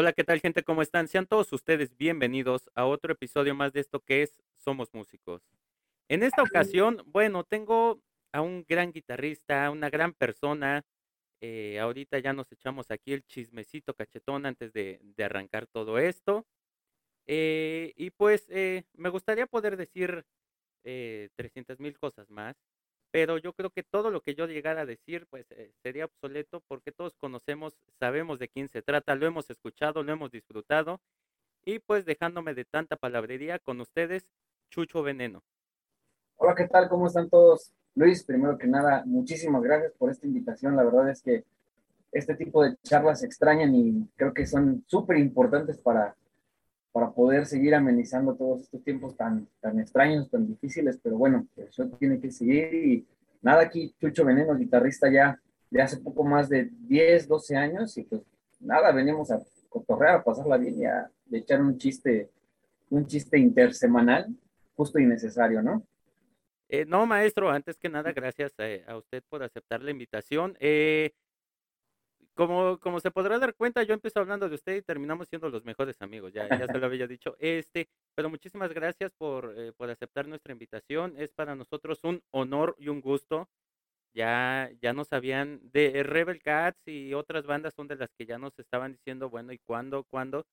Hola, ¿qué tal gente? ¿Cómo están? Sean todos ustedes bienvenidos a otro episodio más de esto que es Somos Músicos. En esta ocasión, bueno, tengo a un gran guitarrista, una gran persona. eh, ahorita ya nos echamos aquí el chismecito cachetón antes de, de arrancar todo esto. Eh, y pues eh, me gustaría poder decir eh, 300 mil cosas más, pero yo creo que todo lo que yo llegara a decir pues eh, sería obsoleto porque todos conocemos, sabemos de quién se trata, lo hemos escuchado, lo hemos disfrutado y pues dejándome de tanta palabrería con ustedes, Chucho Veneno. Hola, ¿qué tal? ¿Cómo están todos? Luis, primero que nada, muchísimas gracias por esta invitación. La verdad es que este tipo de charlas extrañan y creo que son súper importantes para, para poder seguir amenizando todos estos tiempos tan, tan extraños, tan difíciles, pero bueno, eso tiene que seguir y nada, aquí Chucho Veneno, guitarrista ya de hace poco más de 10, 12 años y pues nada, venimos a cotorrear, a pasarla bien y a echar un chiste, un chiste intersemanal, justo y necesario, ¿no? Eh, no, maestro, antes que nada, gracias eh, a usted por aceptar la invitación. Eh, como, como se podrá dar cuenta, yo empecé hablando de usted y terminamos siendo los mejores amigos, ya, ya se lo había dicho. Este, pero muchísimas gracias por, eh, por aceptar nuestra invitación. Es para nosotros un honor y un gusto. Ya, ya nos habían de Rebel Cats y otras bandas son de las que ya nos estaban diciendo, bueno, ¿y cuándo? ¿Cuándo?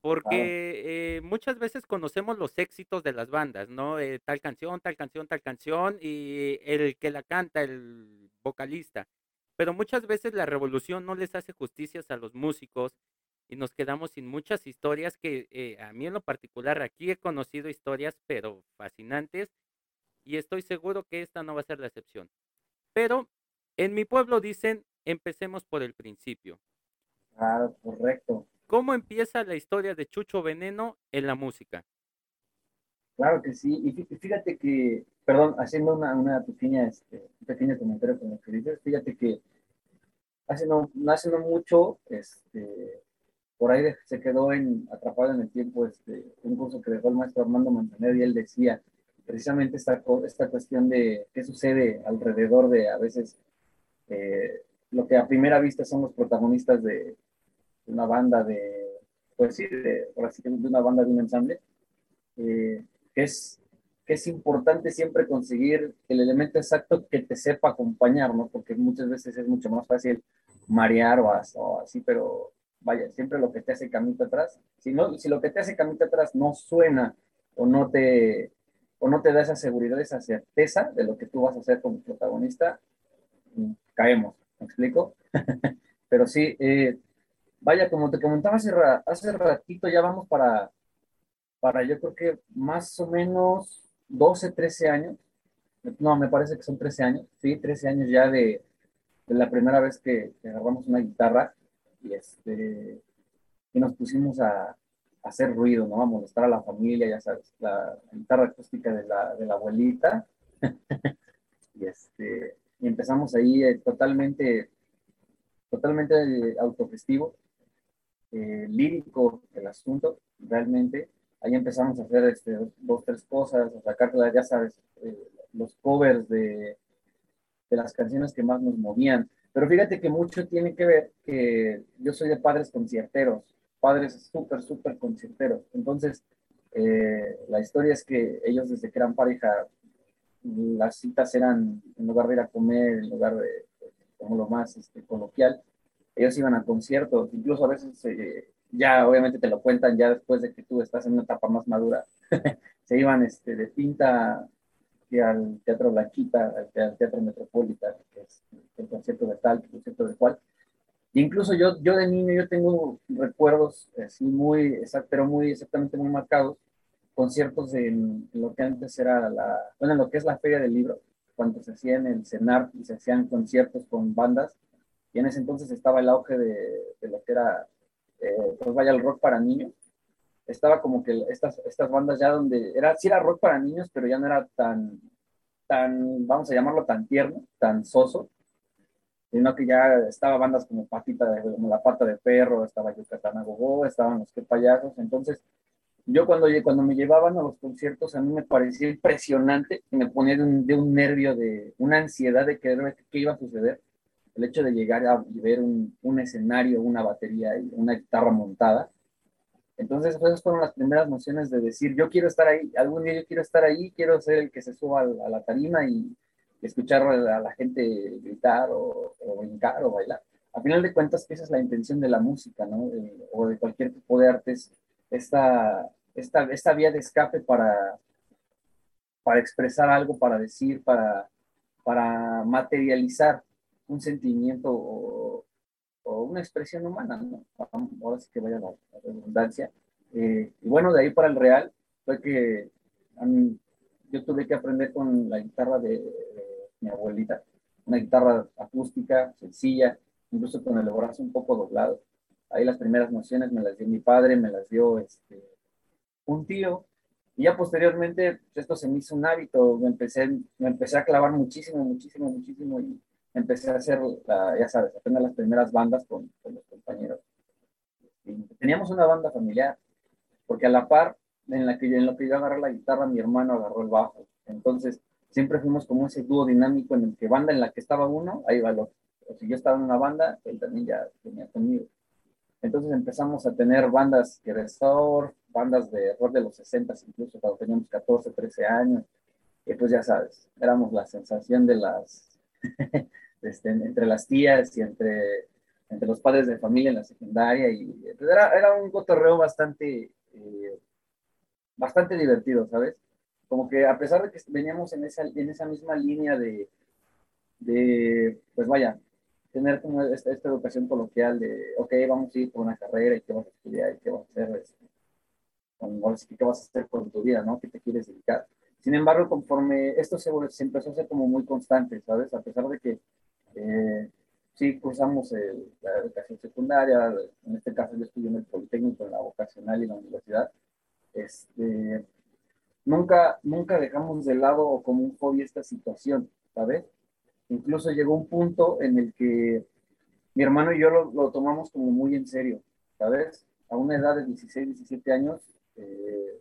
Porque eh, muchas veces conocemos los éxitos de las bandas, ¿no? Eh, tal canción, tal canción, tal canción, y el que la canta, el vocalista. Pero muchas veces la revolución no les hace justicias a los músicos y nos quedamos sin muchas historias que eh, a mí en lo particular aquí he conocido historias, pero fascinantes, y estoy seguro que esta no va a ser la excepción. Pero en mi pueblo dicen, empecemos por el principio. claro, correcto. ¿Cómo empieza la historia de Chucho Veneno en la música? Claro que sí. Y fí- fíjate que, perdón, haciendo una, una pequeña, este, un pequeño comentario con lo que dices, fíjate que hace no, hace no mucho, este, por ahí se quedó en, atrapado en el tiempo este, un curso que dejó el maestro Armando Manzanero y él decía precisamente esta, esta cuestión de qué sucede alrededor de a veces eh, lo que a primera vista son los protagonistas de una banda de, pues sí, de, de una banda de un ensamble eh, que, es, que es importante siempre conseguir el elemento exacto que te sepa acompañar, ¿no? Porque muchas veces es mucho más fácil marear o, o así, pero vaya, siempre lo que te hace camino atrás, si, no, si lo que te hace camino atrás no suena o no te, o no te da esa seguridad, esa certeza de lo que tú vas a hacer como protagonista, mm, caemos, ¿me explico? Pero sí, eh, vaya, como te comentaba hace, ra- hace ratito, ya vamos para para yo creo que más o menos 12 13 años. No, me parece que son 13 años, sí, 13 años ya de, de la primera vez que, que agarramos una guitarra y, este, y nos pusimos a, hacer ruido, ¿no? A molestar a la familia, ya sabes, la guitarra acústica de la, de la abuelita. Y, este, y empezamos ahí eh, totalmente, totalmente eh, autogestivo eh, lírico el asunto, realmente. Ahí empezamos a hacer este, dos, tres cosas, a sacar, ya sabes, eh, los covers de, de las canciones que más nos movían. Pero fíjate que mucho tiene que ver que yo soy de padres concierteros, padres súper, súper concierteros. Entonces, eh, la historia es que ellos desde que eran pareja, las citas eran, en lugar de ir a comer, en lugar de, como lo más este, coloquial, ellos iban a conciertos, incluso a veces eh, ya obviamente te lo cuentan ya después de que tú estás en una etapa más madura, se iban este, de pinta al Teatro Blanquita, al, Teatro Metropolitan, que es el concierto de tal, el concierto de cual. E incluso yo, yo de niño, yo tengo recuerdos así muy, exact, pero muy exactamente muy marcados, conciertos en, en, lo que antes era la, bueno, en lo que es la Feria del Libro, cuando se hacían el CENAR y se hacían conciertos con bandas, y en ese entonces estaba el auge de, de lo que era, eh, pues vaya, el rock para niños. Estaba como que estas, estas bandas ya donde era, sí era rock para niños, pero ya no era tan, tan, vamos a llamarlo tan tierno, tan soso, sino que ya estaba bandas como Patita, como La Pata de Perro, estaba Yucatán Agogó, estaban los que payasos. Entonces, yo cuando, cuando me llevaban a los conciertos, a mí me parecía impresionante me ponía de un, de un nervio, de una ansiedad de querer ver qué iba a suceder el hecho de llegar a ver un, un escenario, una batería y una guitarra montada. Entonces, esas fueron las primeras nociones de decir, yo quiero estar ahí, algún día yo quiero estar ahí, quiero ser el que se suba a la tarima y escuchar a la gente gritar o, o brincar o bailar. A final de cuentas, esa es la intención de la música, ¿no? o de cualquier tipo de artes, esta, esta, esta vía de escape para, para expresar algo, para decir, para, para materializar un sentimiento o, una expresión humana, ¿no? Ahora sí que vaya la, redundancia. Eh, y bueno, de ahí para el real fue que yo tuve que aprender con la guitarra de, mi abuelita, una guitarra acústica, sencilla, incluso con el brazo un poco doblado. Ahí las primeras nociones me las dio mi padre, me las dio este, un tío, y ya posteriormente pues, esto se me hizo un hábito, me empecé, me empecé a clavar muchísimo, muchísimo, muchísimo, y empecé a hacer, ya sabes, apenas las primeras bandas con, los compañeros. teníamos una banda familiar, porque a la par, en la que, en lo que yo agarré la guitarra, mi hermano agarró el bajo. Entonces, siempre fuimos como ese dúo dinámico en el que banda en la que estaba uno, ahí va el otro. O si yo estaba en una banda, él también ya tenía conmigo. Entonces empezamos a tener bandas que de surf, bandas de rock de los 60 incluso cuando teníamos 14, 13 años. Y pues ya sabes, éramos la sensación de las Este, entre las tías y entre, entre los padres de familia en la secundaria. Y pues, era, era un cotorreo bastante, eh, bastante divertido, ¿sabes? Como que a pesar de que veníamos en esa, en esa misma línea de, de, pues vaya, tener como esta, esta, educación coloquial de, ok, vamos a ir por una carrera y qué vas a estudiar y qué vas a hacer, este, qué vas a hacer con tu vida, ¿no? ¿Qué te quieres dedicar? Sin embargo, conforme esto se, se empezó a hacer como muy constante, ¿sabes? A pesar de que eh, sí, cursamos la educación secundaria, en este caso yo estudié en el Politécnico, en la vocacional y en la universidad. Este, nunca, nunca dejamos de lado como un hobby esta situación, ¿sabes? Incluso llegó un punto en el que mi hermano y yo lo, tomamos como muy en serio, ¿sabes? A una edad de 16, 17 años, eh,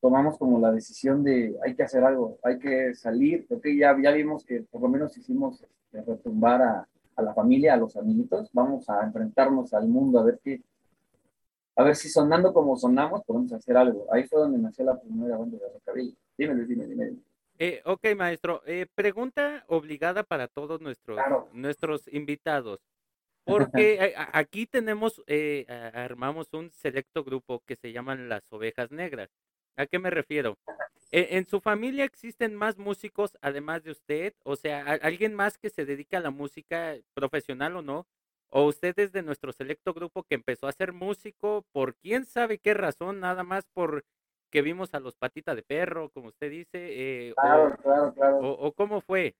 tomamos como la decisión de hay que hacer algo, hay que salir, porque ya, ya vimos que por lo menos hicimos este, retumbar a, a, la familia, a los amiguitos, vamos a enfrentarnos al mundo a ver qué, a ver si sonando como sonamos podemos hacer algo. Ahí fue donde nació la primera banda de Rockabilly. Dime, dime, dime. Eh, ok, maestro. Eh, pregunta obligada para todos nuestros, nuestros invitados. Porque aquí tenemos, eh, armamos un selecto grupo que se llaman las ovejas negras. ¿A qué me refiero? ¿E-, ¿En su familia existen más músicos además de usted? O sea, ¿alguien más que se dedica a la música profesional o no? ¿O usted es de nuestro selecto grupo que empezó a ser músico por quién sabe qué razón, nada más por que vimos a los patitas de perro, como usted dice? Eh, claro, claro, claro. O, cómo fue?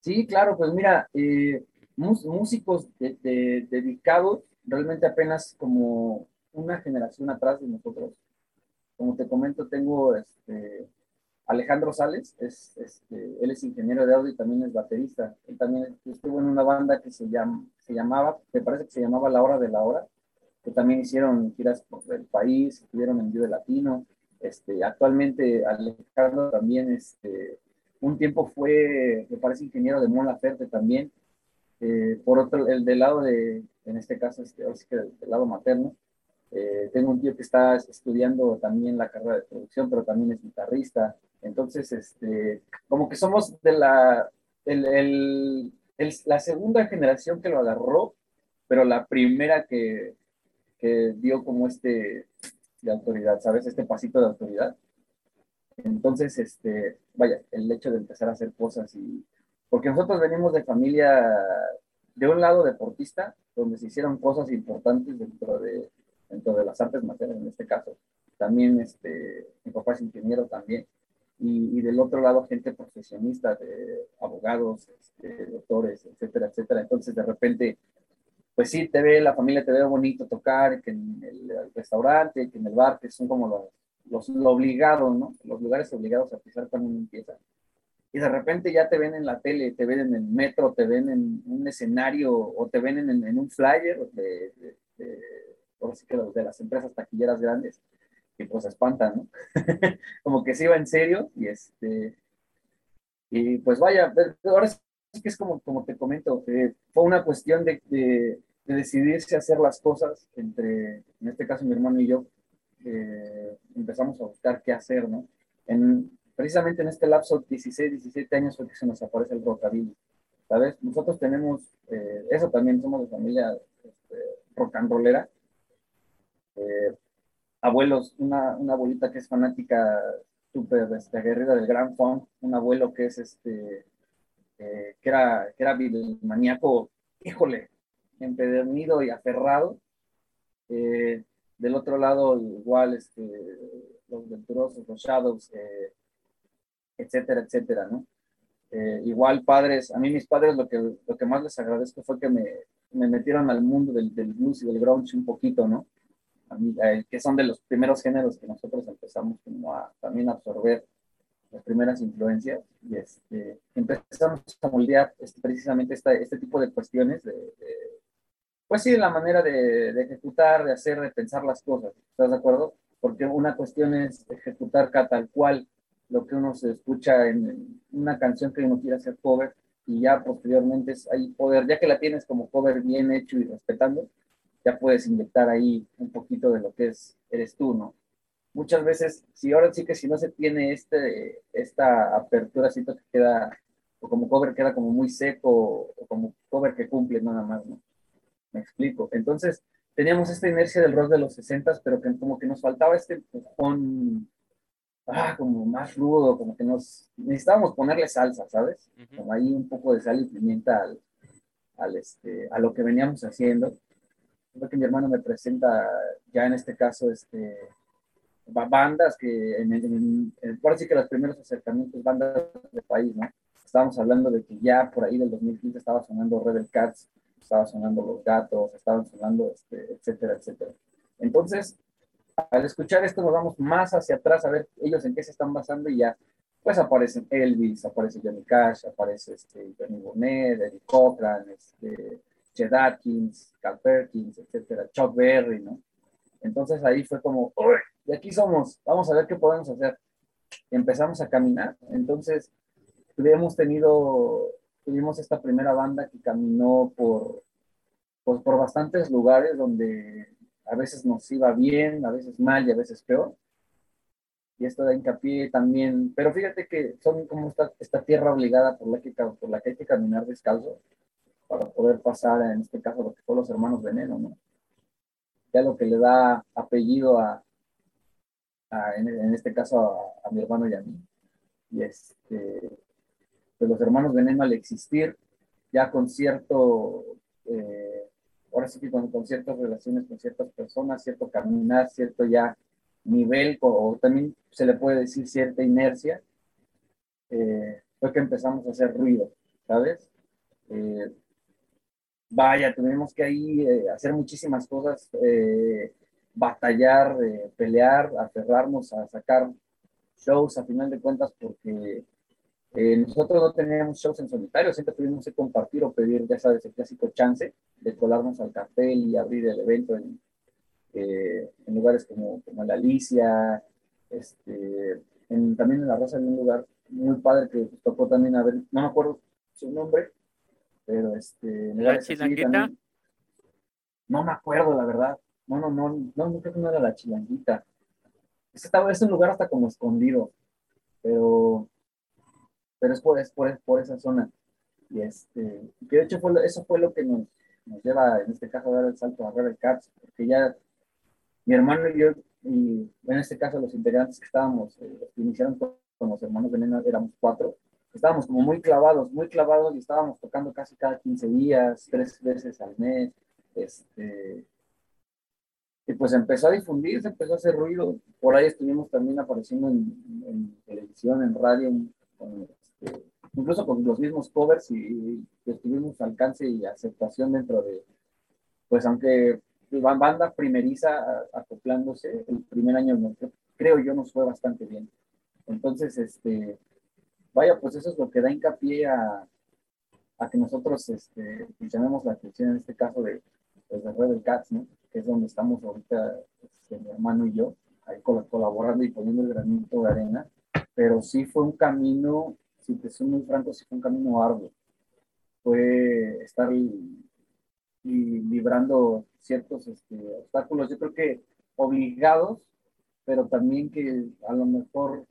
Sí, claro, pues mira, eh, músicos dedicados realmente apenas como una generación atrás de nosotros como te comento, tengo este, Alejandro Sales, es, este, él es ingeniero de audio y también es baterista. Él también estuvo en una banda que se, se llamaba, me parece que se llamaba La Hora de la Hora, que también hicieron giras por el país, estuvieron en Vive Latino. Este, actualmente Alejandro también, este, un tiempo fue, me parece, ingeniero de Mola Ferte también. Eh, por otro, el del lado de, en este caso, este, del lado materno, eh, tengo un tío que está estudiando también la carrera de producción, pero también es guitarrista. Entonces, este, como que somos de la, el, el, la segunda generación que lo agarró, pero la primera que, que dio como este de autoridad, ¿sabes? Este pasito de autoridad. Entonces, este, vaya, el hecho de empezar a hacer cosas y... Porque nosotros venimos de familia, de un lado deportista, donde se hicieron cosas importantes dentro de, dentro de las artes materiales en este caso. También este, mi papá es ingeniero también. Y, y del otro lado gente profesionista, de abogados, este, doctores, etcétera, etcétera. Entonces de repente, pues sí, te ve, la familia te ve bonito tocar, que en el, restaurante, que en el bar, que son como los, los lo obligado, ¿no? Los lugares obligados a pisar cuando uno empieza y de repente ya te ven en la tele, te ven en el metro, te ven en un escenario o te ven en, en un flyer de, de, por así que de las empresas taquilleras grandes, que pues espantan, ¿no? Como que se iba en serio y este, y pues vaya, ahora que es como, como te comento, eh, fue una cuestión de, de, decidirse a hacer las cosas entre, en este caso mi hermano y yo, eh, empezamos a buscar qué hacer, ¿no? En, precisamente en este lapso, 16, 17 años fue que se nos aparece el rockabilly, ¿sabes? Nosotros tenemos, eh, eso también, somos de familia este, rock and rollera, abuelos, una, una abuelita que es fanática súper este, aguerrida del Gran Funk, un abuelo que es este, eh, que era, que era maníaco, híjole, empedernido y aferrado. Eh, del otro lado, igual, este, los venturosos, los shadows, eh, etcétera, etcétera, ¿no? igual padres, a mí mis padres lo que, lo que más les agradezco fue que me, me metieron al mundo del, del blues y del grunge un poquito, ¿no? Eh, que son de los primeros géneros que nosotros empezamos como a también absorber las primeras influencias y este, empezamos a moldear este, precisamente esta, este tipo de cuestiones de, pues sí, de la manera de, de, ejecutar, de hacer, de pensar las cosas, ¿estás de acuerdo? Porque una cuestión es ejecutar tal cual lo que uno se escucha en una canción que uno quiere hacer cover y ya posteriormente es ahí poder, ya que la tienes como cover bien hecho y respetando, ya puedes inyectar ahí un poquito de lo que es, eres tú, ¿no? Muchas veces, si ahora sí que si no se tiene este, esta apertura, siento que queda, o como cover queda como muy seco, o como cover que cumple nada más, ¿no? Me explico. Entonces, teníamos esta inercia del rock de los 60, pero que como que nos faltaba este empujón, ah, como más rudo, como que nos necesitábamos ponerle salsa, ¿sabes? Como ahí un poco de sal y pimienta al, al este, a lo que veníamos haciendo creo que mi hermano me presenta ya en este caso este, bandas que en, en, por así que los primeros acercamientos, bandas de país, ¿no? Estábamos hablando de que ya por ahí del 2015 estaba sonando Rebel Cats, estaba sonando Los Gatos, estaban sonando, este, etcétera, etcétera. Entonces, al escuchar esto nos vamos más hacia atrás a ver ellos en qué se están basando y ya, pues aparecen Elvis, aparece Johnny Cash, aparece este, Johnny Bonnet, Eddie Cochran, este, Chet Atkins, Perkins, etcétera, Chuck Berry, ¿no? Entonces ahí fue como, ¡Uy! de aquí somos, vamos a ver qué podemos hacer. Empezamos a caminar, entonces tuvimos tenido, tuvimos esta primera banda que caminó por, pues, por bastantes lugares donde a veces nos iba bien, a veces mal y a veces peor. Y esto da hincapié también, pero fíjate que son como esta, esta tierra obligada por la, que, por la que hay que caminar descalzo para poder pasar, en este caso, lo que fue los hermanos Veneno, ¿no? Ya lo que le da apellido a, en, este caso, a, mi hermano y a mí. Y este, pues los hermanos Veneno al existir, ya con cierto, eh, ahora sí que con, ciertas relaciones con ciertas personas, cierto caminar, cierto ya nivel, o, también se le puede decir cierta inercia, eh, fue que empezamos a hacer ruido, ¿sabes? Eh, vaya, tuvimos que ahí eh, hacer muchísimas cosas, eh, batallar, eh, pelear, aferrarnos a sacar shows a final de cuentas porque nosotros no teníamos shows en solitario, siempre tuvimos que compartir o pedir, ya sabes, el clásico chance de colarnos al cartel y abrir el evento en, en lugares como, como la Alicia, este, también en La Rosa en un lugar muy padre que tocó también a ver, no me acuerdo su nombre, pero este. ¿La chilanguita? no me acuerdo, la verdad. No, no, no, no, no creo que no era la chilanguita. Es, es un lugar hasta como escondido, pero, pero es por, es por, por esa zona. Y este, que de hecho fue, eso fue lo que nos, nos lleva, en este caso, a dar el salto a Rebel Cats, porque ya mi hermano y yo, y en este caso los integrantes que estábamos, eh, iniciaron con, los hermanos Veneno, éramos cuatro, estábamos como muy clavados, muy clavados y estábamos tocando casi cada 15 días, tres veces al mes. Este, y pues empezó a difundirse, empezó a hacer ruido. Por ahí estuvimos también apareciendo en, televisión, en radio, este, incluso con los mismos covers y, y tuvimos alcance y aceptación dentro de, pues aunque banda primeriza acoplándose, el primer año creo yo nos fue bastante bien. Entonces, este, vaya, pues eso es lo que da hincapié a, a que nosotros este, llamemos la atención en este caso de, pues, de Rebel Cats, ¿no? que es donde estamos ahorita este, mi hermano y yo, ahí colaborando y poniendo el granito de arena, pero sí fue un camino, si te soy muy franco, sí fue un camino arduo, fue estar librando ciertos este, obstáculos, yo creo que obligados, pero también que a lo mejor,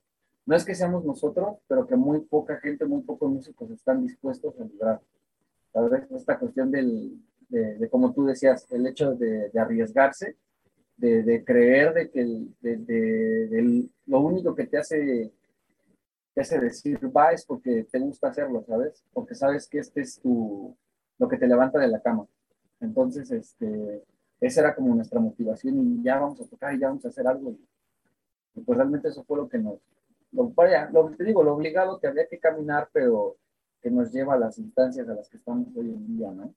no es que seamos nosotros, pero que muy poca gente, muy pocos músicos están dispuestos a librar. Tal vez esta cuestión del, de, como tú decías, el hecho de, arriesgarse, de, creer de que de, lo único que te hace, te hace decir va es porque te gusta hacerlo, ¿sabes? Porque sabes que este es tu, lo que te levanta de la cama. Entonces, este, esa era como nuestra motivación y ya vamos a tocar y ya vamos a hacer algo. Y, pues realmente eso fue lo que nos, lo, vaya, lo, te digo, lo obligado que había que caminar, pero que nos lleva a las instancias a las que estamos hoy en día, ¿no?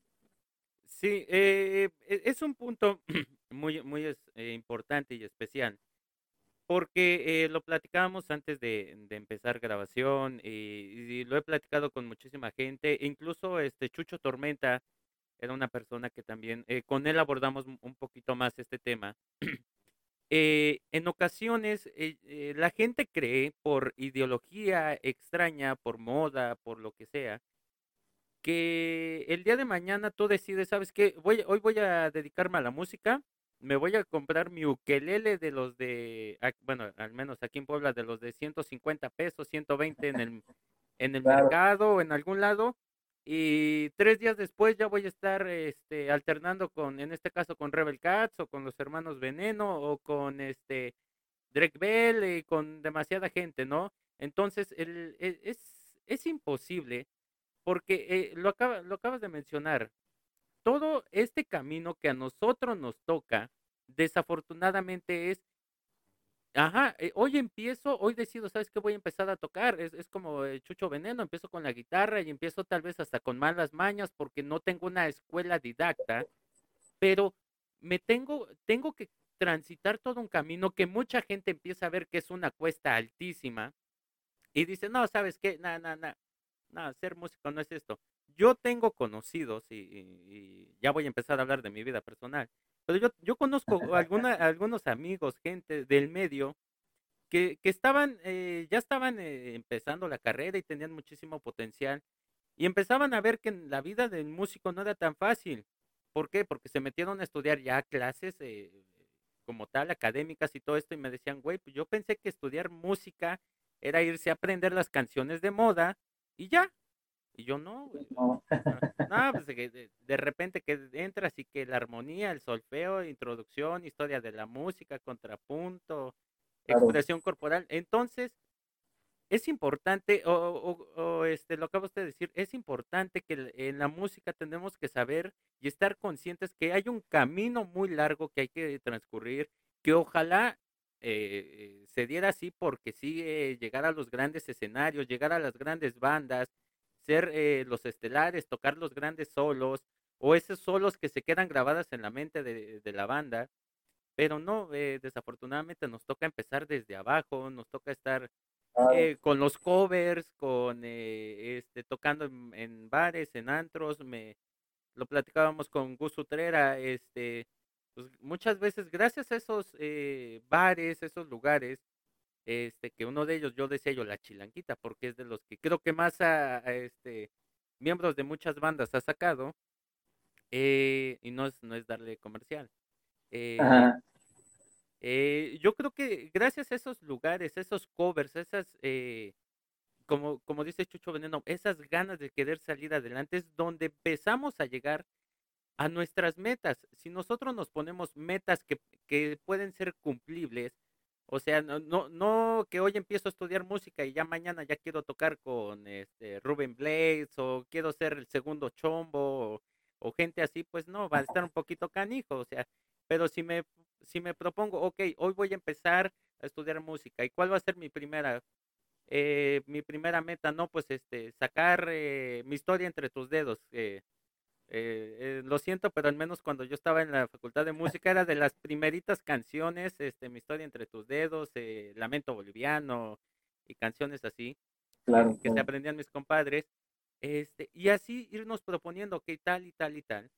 Sí, eh, e, es un punto muy, muy eh, importante y especial, porque eh, lo platicábamos antes de, empezar grabación y, lo he platicado con muchísima gente, incluso este Chucho Tormenta era una persona que también, con él abordamos un poquito más este tema. en ocasiones la gente cree por ideología extraña, por moda, por lo que sea, que el día de mañana tú decides, ¿sabes qué? Voy, hoy voy a dedicarme a la música, me voy a comprar mi ukelele de los de, bueno, al menos aquí en Puebla, de los de 150 pesos, 120 en el, en el mercado o en algún lado, y tres días después ya voy a estar este, alternando con, en este caso, con Rebel Cats o con los hermanos Veneno o con este Drake Bell y con demasiada gente, ¿no? Entonces, el, e, es, es imposible porque eh, lo, acaba, lo acabas de mencionar, todo este camino que a nosotros nos toca, desafortunadamente es, ajá, eh, hoy empiezo, hoy decido, ¿sabes qué? Voy a empezar a tocar, es, es como el Chucho Veneno, empiezo con la guitarra y empiezo tal vez hasta con malas mañas porque no tengo una escuela didacta, pero me tengo, tengo que transitar todo un camino que mucha gente empieza a ver que es una cuesta altísima y dice, no, ¿sabes qué? Nada, nada no, ser músico no es esto. Yo tengo conocidos y, ya voy a empezar a hablar de mi vida personal, pero yo, yo conozco alguna, algunos amigos, gente del medio, que, que estaban, eh, ya estaban eh, empezando la carrera y tenían muchísimo potencial y empezaban a ver que la vida del músico no era tan fácil. ¿Por qué? Porque se metieron a estudiar ya clases eh, como tal, académicas y todo esto, y me decían, güey, pues yo pensé que estudiar música era irse a aprender las canciones de moda y ya. Y yo no, No. pues de, de, repente que entras y que la armonía, el solfeo, introducción, historia de la música, contrapunto, expresión corporal. Entonces, es importante, o, o, este, lo acabo de decir, es importante que en la música tenemos que saber y estar conscientes que hay un camino muy largo que hay que transcurrir, que ojalá eh, se diera así porque sí, eh, llegar a los grandes escenarios, llegar a las grandes bandas, ser eh, los estelares, tocar los grandes solos, o esos solos que se quedan grabadas en la mente de, la banda, pero no, desafortunadamente nos toca empezar desde abajo, nos toca estar con los covers, con este, tocando en, bares, en antros, me lo platicábamos con Gus Utrera, este, pues muchas veces gracias a esos eh, bares, esos lugares, este, que uno de ellos yo decía yo la chilanquita, porque es de los que creo que más a, este miembros de muchas bandas ha sacado, eh, y no es, no es darle comercial. Eh, yo creo que gracias a esos lugares, esos covers, esas, como, como dice Chucho Veneno, esas ganas de querer salir adelante es donde empezamos a llegar a nuestras metas. Si nosotros nos ponemos metas que, que pueden ser cumplibles, o sea, no, no, no, que hoy empiezo a estudiar música y ya mañana ya quiero tocar con este Ruben Blades o quiero ser el segundo chombo o, gente así, pues no, va a estar un poquito canijo, o sea, pero si me, si me propongo, ok, hoy voy a empezar a estudiar música, ¿y cuál va a ser mi primera, eh, mi primera meta? No, pues este, sacar eh, mi historia entre tus dedos, eh, eh, eh, lo siento, pero al menos cuando yo estaba en la facultad de música era de las primeritas canciones, este, mi historia entre tus dedos, eh, Lamento Boliviano y canciones así, claro, que se aprendían mis compadres, este, y así irnos proponiendo que tal y tal y tal.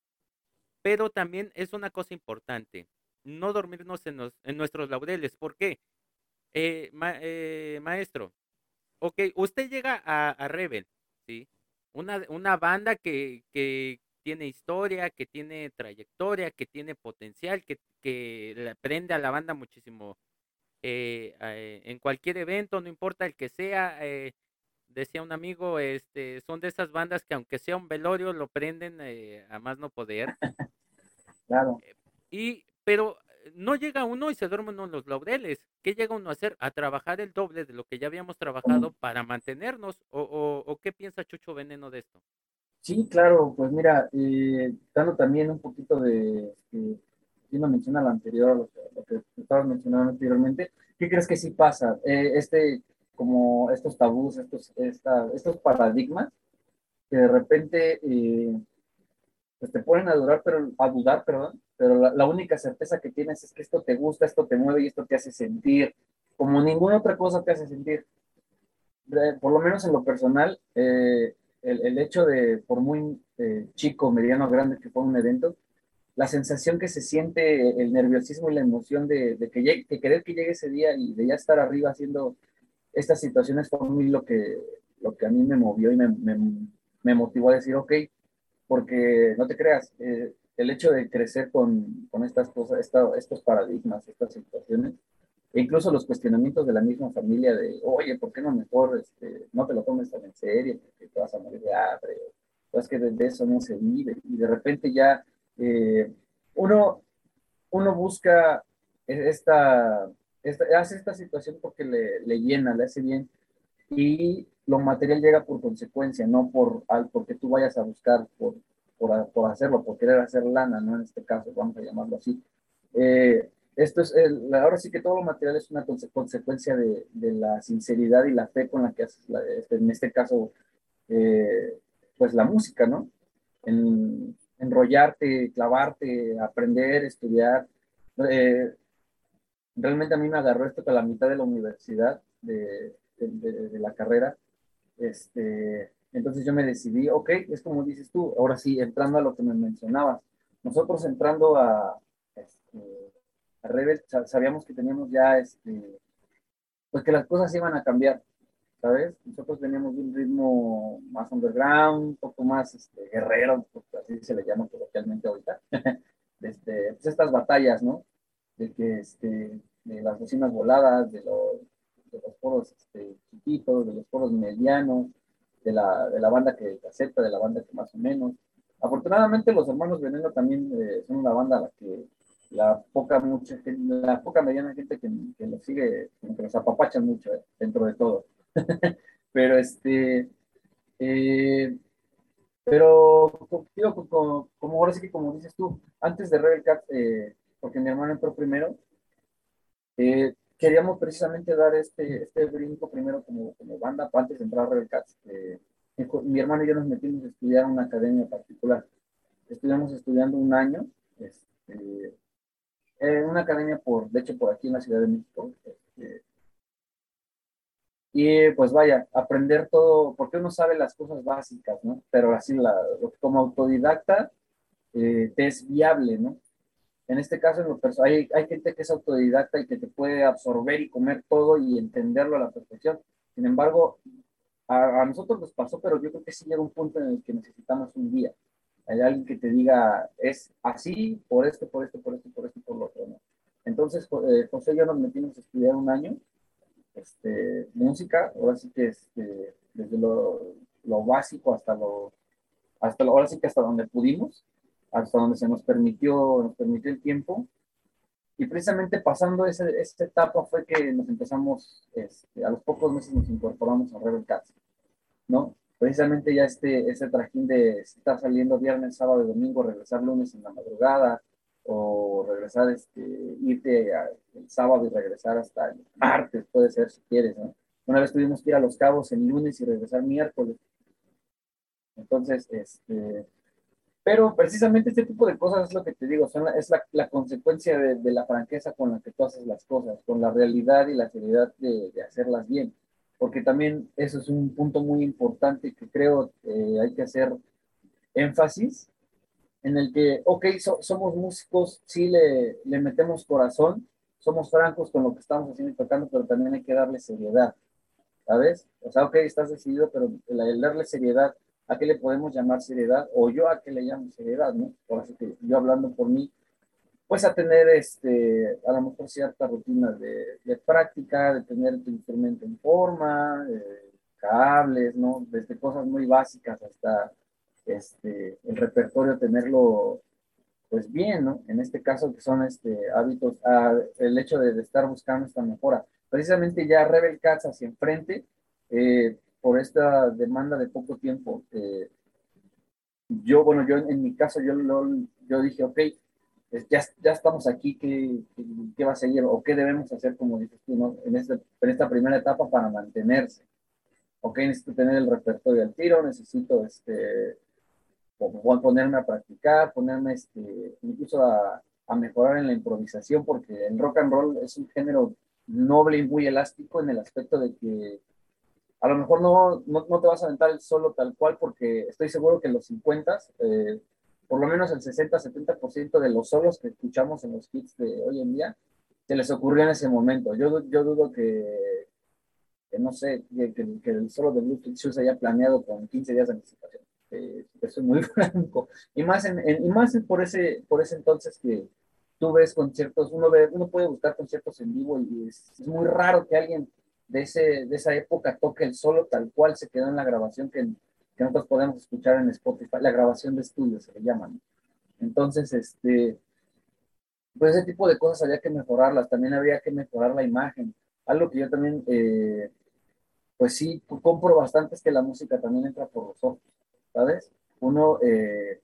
Pero también es una cosa importante, no dormirnos en, los, en nuestros laureles. ¿Por qué? maestro, ok, usted llega a, a Rebel, ¿sí? una, una banda que, que tiene historia, que tiene trayectoria, que tiene potencial, que, que le prende a la banda muchísimo eh, eh, en cualquier evento, no importa el que sea. Eh, decía un amigo, este, son de esas bandas que aunque sea un velorio, lo prenden a más no poder. Claro. Y, pero no llega uno y se duerme uno en los laureles. ¿Qué llega uno a hacer? A trabajar el doble de lo que ya habíamos trabajado para mantenernos. ¿O, o, qué piensa Chucho Veneno de esto? Sí, claro, pues mira, eh, dando también un poquito de, eh, una mención a lo anterior, lo que, lo que estabas mencionando anteriormente, ¿qué crees que sí pasa? Eh, este, como estos tabús, estos, esta, estos paradigmas, que de repente eh, pues te ponen a dudar, pero, a dudar, perdón, pero la, única certeza que tienes es que esto te gusta, esto te mueve y esto te hace sentir como ninguna otra cosa te hace sentir. por lo menos en lo personal, eh, el, el, hecho de, por muy eh, chico, mediano, grande que fue un evento, la sensación que se siente, el nerviosismo y la emoción de, de que, llegue, que querer que llegue ese día y de ya estar arriba haciendo estas situaciones fue muy lo que, lo que a mí me movió y me, me, motivó a decir, ok, porque no te creas, eh, el hecho de crecer con, con estas cosas, estos paradigmas, estas situaciones, e incluso los cuestionamientos de la misma familia de, oye, ¿por qué no mejor este, no te lo tomes tan en serio? Porque te vas a morir de hambre, o es que de, eso no se vive. Y de repente ya eh, uno, uno busca esta, esta, hace esta situación porque le, le llena, le hace bien, y lo material llega por consecuencia, no por al, porque tú vayas a buscar por, por, por, hacerlo, por querer hacer lana, ¿no? En este caso, vamos a llamarlo así. Eh, esto es, el, ahora sí que todo lo material es una consecuencia de, de, la sinceridad y la fe con la que haces, la, este, en este caso, eh, pues la música, ¿no? En, enrollarte, clavarte, aprender, estudiar. Eh, realmente a mí me agarró esto que a la mitad de la universidad, de, de, de la carrera, este, entonces yo me decidí, ok, es como dices tú, ahora sí, entrando a lo que me mencionabas, nosotros entrando a, este, Rebel, sabíamos que teníamos ya, este, pues que las cosas iban a cambiar, ¿sabes? Nosotros veníamos de un ritmo más underground, un poco más este, guerrero, así se le llama coloquialmente ahorita, este, pues estas batallas, ¿no? De que, este, de las bocinas voladas, de los de los foros este, chiquitos, de los foros medianos, de la, de la banda que acepta, de la banda que más o menos. Afortunadamente los hermanos Veneno también eh, son una banda a la que la poca, mucha, la poca mediana gente que, que los sigue, que los apapachan mucho eh, dentro de todo. pero este, eh, pero como, como, ahora sí que como dices tú, antes de Rebel Cat, porque mi hermano entró primero, eh, queríamos precisamente dar este, este brinco primero como, como banda, antes de entrar a Rebel Cats. Eh, mi hermano y yo nos metimos a estudiar en una academia particular. Estuvimos estudiando un año, este, en una academia, por, de hecho, por aquí en la Ciudad de México. Este, y pues vaya, aprender todo, porque uno sabe las cosas básicas, ¿no? Pero así, la, como autodidacta, eh, te es viable, ¿no? En este caso, en hay, hay gente que es autodidacta y que te puede absorber y comer todo y entenderlo a la perfección. Sin embargo, a, nosotros nos pasó, pero yo creo que sí llega un punto en el que necesitamos un día. Hay alguien que te diga, es así, por esto, por esto, por esto, por esto, por lo otro. ¿no? Entonces, eh, José y yo nos metimos a estudiar un año este, música, ahora sí que este, desde lo, lo, básico hasta lo, hasta lo, ahora sí que hasta donde pudimos hasta donde se nos permitió, nos permitió el tiempo. Y precisamente pasando esa, esa etapa fue que nos empezamos, este, a los pocos meses nos incorporamos a Rebel Cats, ¿no? Precisamente ya este, ese trajín de estar saliendo viernes, sábado y domingo, regresar lunes en la madrugada, o regresar, este, irte el sábado y regresar hasta el martes, puede ser si quieres, ¿no? Una vez tuvimos que ir a Los Cabos el lunes y regresar miércoles. Entonces, este, pero precisamente este tipo de cosas es lo que te digo, son es la, consecuencia de, la franqueza con la que tú haces las cosas, con la realidad y la seriedad de, hacerlas bien. Porque también eso es un punto muy importante que creo que hay que hacer énfasis, en el que, ok, somos músicos, sí le, metemos corazón, somos francos con lo que estamos haciendo y tocando, pero también hay que darle seriedad, ¿sabes? O sea, ok, estás decidido, pero el darle seriedad a qué le podemos llamar seriedad, o yo a qué le llamo seriedad, ¿no? Por así que yo hablando por mí, pues a tener este, a lo mejor cierta rutina de, de práctica, de tener tu instrumento en forma, eh, cables, ¿no? Desde cosas muy básicas hasta este, el repertorio, tenerlo pues bien, ¿no? En este caso que son este, hábitos, ah, el hecho de, estar buscando esta mejora. Precisamente ya Rebel Cats hacia enfrente, eh, por esta demanda de poco tiempo, eh, yo, bueno, yo en, mi caso, yo, yo dije, ok, ya, ya estamos aquí, ¿qué, ¿qué, va a seguir? ¿O qué debemos hacer, como dices tú, ¿no? en, este, en esta primera etapa para mantenerse? Ok, necesito tener el repertorio al tiro, necesito este, ponerme a practicar, ponerme este, incluso a, a mejorar en la improvisación, porque el rock and roll es un género noble y muy elástico en el aspecto de que a lo mejor no, no, no, te vas a aventar el solo tal cual porque estoy seguro que en los 50, eh, por lo menos el 60-70% de los solos que escuchamos en los hits de hoy en día, se les ocurrió en ese momento. Yo, yo dudo que, no sé, que, el solo de Bluetooth se haya planeado con 15 días de anticipación. Eh, eso es muy franco. Y más, en, y más por, ese, por ese entonces que tú ves conciertos, uno, ve, uno puede buscar conciertos en vivo y es, es muy raro que alguien de, ese, de esa época toque el solo tal cual se quedó en la grabación que, que nosotros podemos escuchar en Spotify, la grabación de estudio se le llaman. Entonces, este, pues ese tipo de cosas había que mejorarlas, también habría que mejorar la imagen. Algo que yo también, eh, pues sí, compro bastante es que la música también entra por los ojos, ¿sabes? Uno, eh,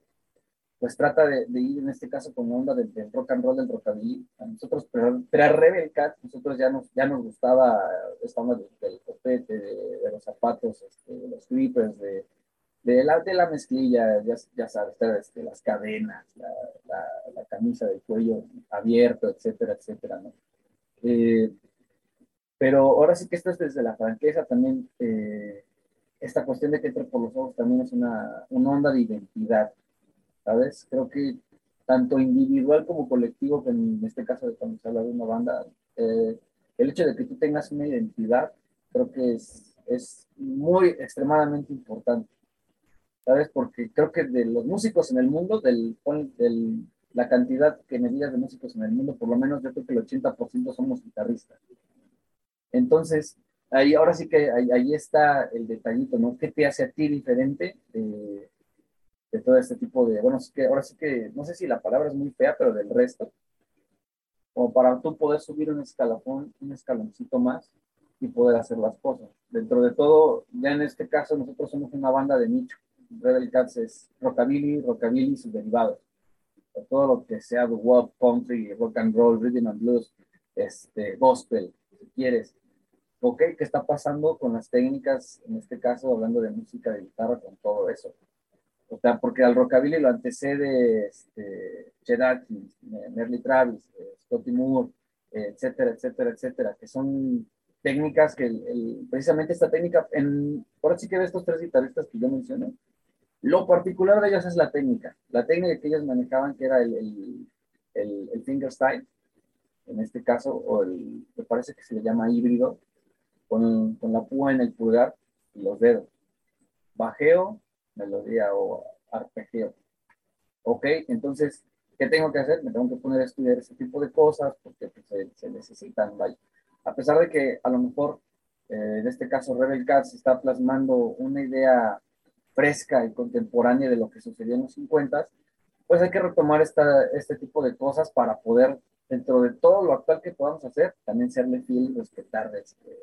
pues trata de, ir en este caso con la onda del, rock and roll, del rockabilly. A nosotros, pero, pero a Rebel Cat, nosotros ya nos, ya nos gustaba esta onda del, copete, de, los zapatos, este, de los creepers, de, de, la, de la mezclilla, ya, ya sabes, este, las cadenas, la, la, camisa de cuello abierto, etcétera, etcétera, ¿no? Eh, pero ahora sí que esto es desde la franqueza también, eh, esta cuestión de que entre por los ojos también es una, una onda de identidad ¿sabes? Creo que tanto individual como colectivo, que en este caso de cuando se habla de una banda, eh, el hecho de que tú tengas una identidad, creo que es, es muy extremadamente importante, ¿sabes? Porque creo que de los músicos en el mundo, del, la cantidad que me digas de músicos en el mundo, por lo menos yo creo que el 80% somos guitarristas. Entonces, ahí, ahora sí que ahí, está el detallito, ¿no? ¿Qué te hace a ti diferente? De todo este tipo de, bueno, que ahora sí que, no sé si la palabra es muy fea, pero del resto, como para tú poder subir un escalafón, un escaloncito más y poder hacer las cosas. Dentro de todo, ya en este caso nosotros somos una banda de nicho. Rebel Cats es rockabilly, rockabilly y sus derivados. Todo lo que sea world country, rock and roll, rhythm and blues, este, gospel, si quieres. Ok, ¿qué está pasando con las técnicas, en este caso hablando de música de guitarra, con todo eso? O sea, porque al rockabilly lo antecede este, Chet Atkins, Merle Travis, eh, Scotty Moore, etcétera, etcétera, etcétera, que son técnicas que el, precisamente esta técnica, en, ahora sí que de estos tres guitarristas que yo mencioné, lo particular de ellos es la técnica, la técnica que ellos manejaban, que era el, el, el, el fingerstyle, en este caso, o el, me parece que se le llama híbrido, con, con la púa en el pulgar y los dedos. Bajeo, melodía o arpegio. Ok, entonces, ¿qué tengo que hacer? Me tengo que poner a estudiar ese tipo de cosas porque pues, se, necesitan, vaya. A pesar de que a lo mejor, eh, en este caso, Rebel Cats está plasmando una idea fresca y contemporánea de lo que sucedió en los 50, pues hay que retomar esta, este tipo de cosas para poder, dentro de todo lo actual que podamos hacer, también serle fiel y respetar, este,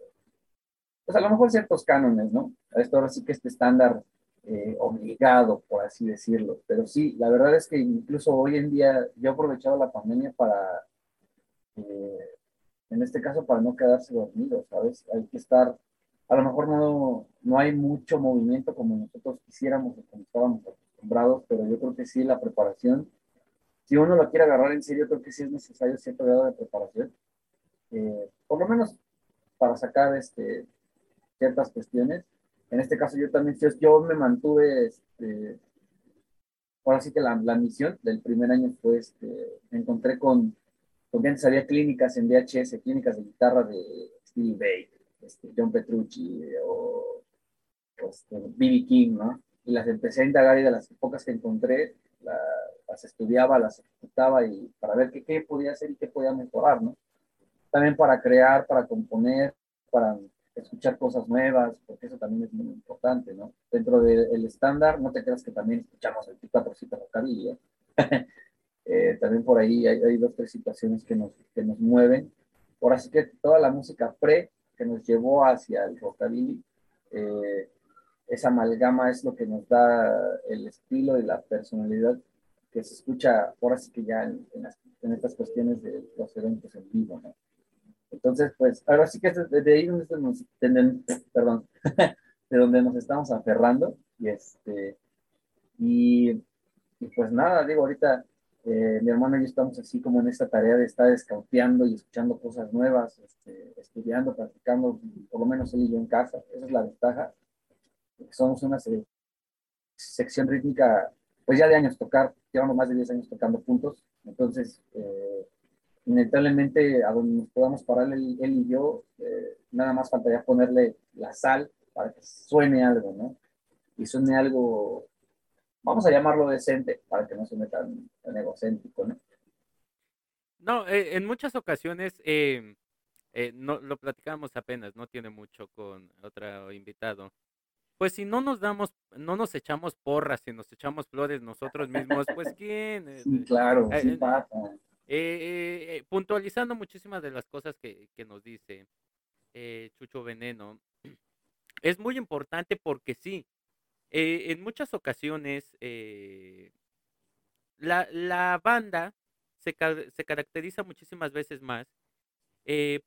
pues a lo mejor ciertos cánones, ¿no? Esto ahora sí que este estándar eh, obligado, por así decirlo. Pero sí, la verdad es que incluso hoy en día yo he aprovechado la pandemia para, eh, en este caso, para no quedarse dormido, ¿sabes? Hay que estar, a lo mejor no, no hay mucho movimiento como nosotros quisiéramos o como estábamos acostumbrados, pero yo creo que sí la preparación, si uno lo quiere agarrar en serio, creo que sí es necesario cierto grado de preparación, eh, por lo menos para sacar este, ciertas cuestiones. En este caso yo también, yo me mantuve, este, ahora sí que la, la, misión del primer año fue, este, me encontré con, porque antes había clínicas en VHS, clínicas de guitarra de Stevie Bay, este, John Petrucci o B.B. Este, King, ¿no? y las empecé a indagar y de las pocas que encontré, las estudiaba, las ejecutaba y para ver qué, qué podía hacer y qué podía mejorar, ¿no? También para crear, para componer, para escuchar cosas nuevas, porque eso también es muy importante, ¿no? Dentro del estándar, no te creas que también escuchamos el tipo de rockabilly, ¿eh? eh, también por ahí hay, hay, dos, tres situaciones que nos, que nos mueven. Por así que toda la música pre que nos llevó hacia el rockabilly, eh, esa amalgama es lo que nos da el estilo y la personalidad que se escucha ahora sí que ya en, en, estas cuestiones de los eventos en vivo, ¿no? Entonces, pues, ahora sí que es de, ahí donde nos, perdón, de donde nos estamos aferrando, y este, y, pues nada, digo, ahorita eh, mi hermano y yo estamos así como en esta tarea de estar escauteando y escuchando cosas nuevas, este, estudiando, practicando, por lo menos él y yo en casa, esa es la ventaja, somos una sección rítmica, pues ya de años tocar, llevamos más de 10 años tocando juntos, entonces, eh, inevitablemente a donde nos podamos parar él, y yo, eh, nada más faltaría ponerle la sal para que suene algo, ¿no? Y suene algo, vamos a llamarlo decente, para que no suene tan, tan egocéntrico, ¿no? No, eh, en muchas ocasiones, em, no, lo platicamos apenas, no tiene mucho con otro invitado, pues si no nos damos, no nos echamos porras, si nos echamos flores nosotros mismos, pues quién. Sí, claro, eh, sí eh, pasa. Eh, puntualizando muchísimas de las cosas que, nos dice Chucho Veneno, es muy importante porque sí, en muchas ocasiones la, la, banda se, se, caracteriza muchísimas veces más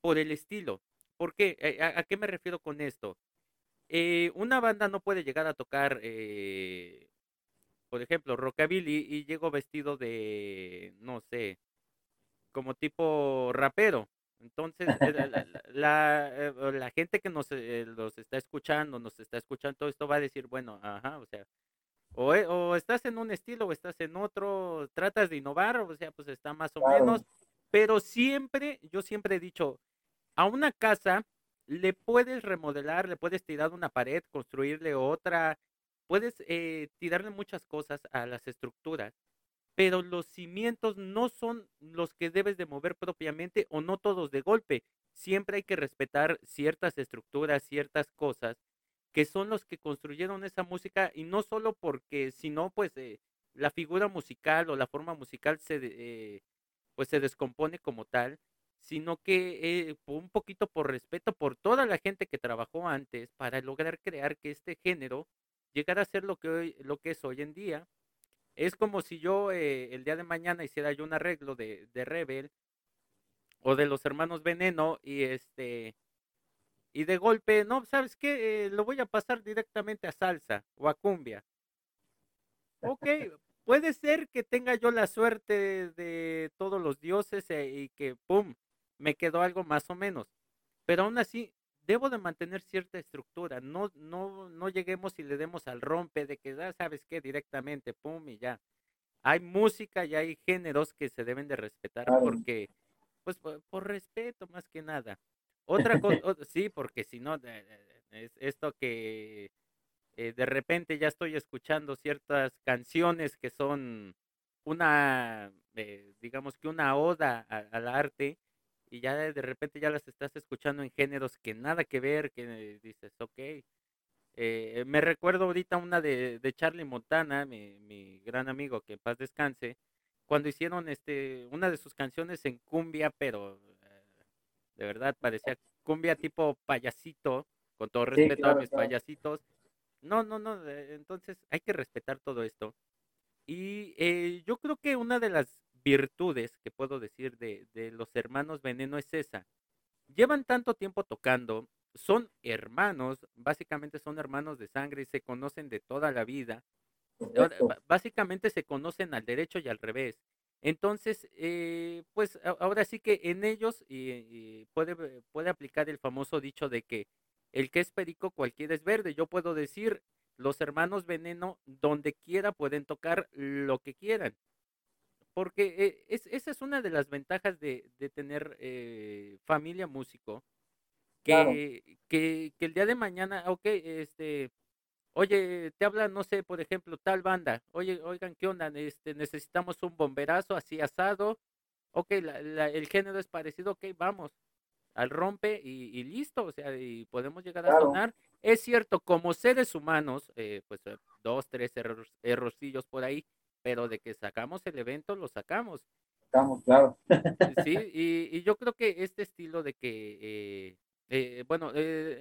por el estilo. ¿Por qué? ¿A qué me refiero con esto? Eh, una banda no puede llegar a tocar, eh, por ejemplo, rockabilly y llego vestido de, no sé, como tipo rapero. Entonces, eh, la, gente que nos los está escuchando, nos está escuchando, todo esto va a decir, bueno, ajá, o sea, o, o, estás en un estilo o estás en otro, tratas de innovar, o sea, pues está más o menos, pero siempre, yo siempre he dicho, a una casa le puedes remodelar, le puedes tirar una pared, construirle otra, puedes eh, tirarle muchas cosas a las estructuras, pero los cimientos no son los que debes de mover propiamente o no todos de golpe. Siempre hay que respetar ciertas estructuras, ciertas cosas que son los que construyeron esa música y no solo porque, sino pues eh, la figura musical o la forma musical se, eh, pues se descompone como tal, sino que eh, un poquito por respeto por toda la gente que trabajó antes para lograr crear que este género llegara a ser lo que, hoy, lo que es hoy en día. Es como si yo eh, el día de mañana hiciera yo un arreglo de, de Rebel o de los hermanos Veneno y este y de golpe, no, ¿sabes qué? Eh, lo voy a pasar directamente a salsa o a cumbia. Ok, puede ser que tenga yo la suerte de todos los dioses y que, ¡pum!, me quedó algo más o menos. Pero aún así, debo de mantener cierta estructura. No, no, no lleguemos y le demos al rompe de que, ya ah, sabes qué, directamente, pum, y ya. Hay música y hay géneros que se deben de respetar porque, pues, por, respeto más que nada. Otra cosa, sí, porque si no, es esto que eh, de repente ya estoy escuchando ciertas canciones que son una, eh, digamos que una oda al arte y ya de repente ya las estás escuchando en géneros que nada que ver, que dices, ok. Eh, me recuerdo ahorita una de, de Charlie Montana, mi, mi, gran amigo, que en paz descanse, cuando hicieron este una de sus canciones en cumbia, pero eh, de verdad parecía cumbia tipo payasito, con todo respeto a mis payasitos. No, no, no, eh, entonces hay que respetar todo esto. Y yo creo que una de las virtudes que puedo decir de, de los hermanos Veneno es esa. Llevan tanto tiempo tocando, son hermanos, básicamente son hermanos de sangre y se conocen de toda la vida. Básicamente se conocen al derecho y al revés. Entonces, eh, pues ahora sí que en ellos puede, puede aplicar el famoso dicho de que el que es perico cualquiera es verde. Yo puedo decir, los hermanos veneno, donde quiera pueden tocar lo que quieran porque eh, es, esa es una de las ventajas de, de tener eh, familia músico, que, que, que, el día de mañana, ok, este, oye, te habla, no sé, por ejemplo, tal banda, oye, oigan, ¿qué onda? Este, necesitamos un bomberazo así asado, ok, el género es parecido, ok, vamos, al rompe y, listo, o sea, y podemos llegar a sonar. Es cierto, como seres humanos, eh, pues eh, dos, tres errorcillos por ahí, pero de que sacamos el evento, lo sacamos. Estamos, claro. Sí, y, yo creo que este estilo de que, eh, bueno,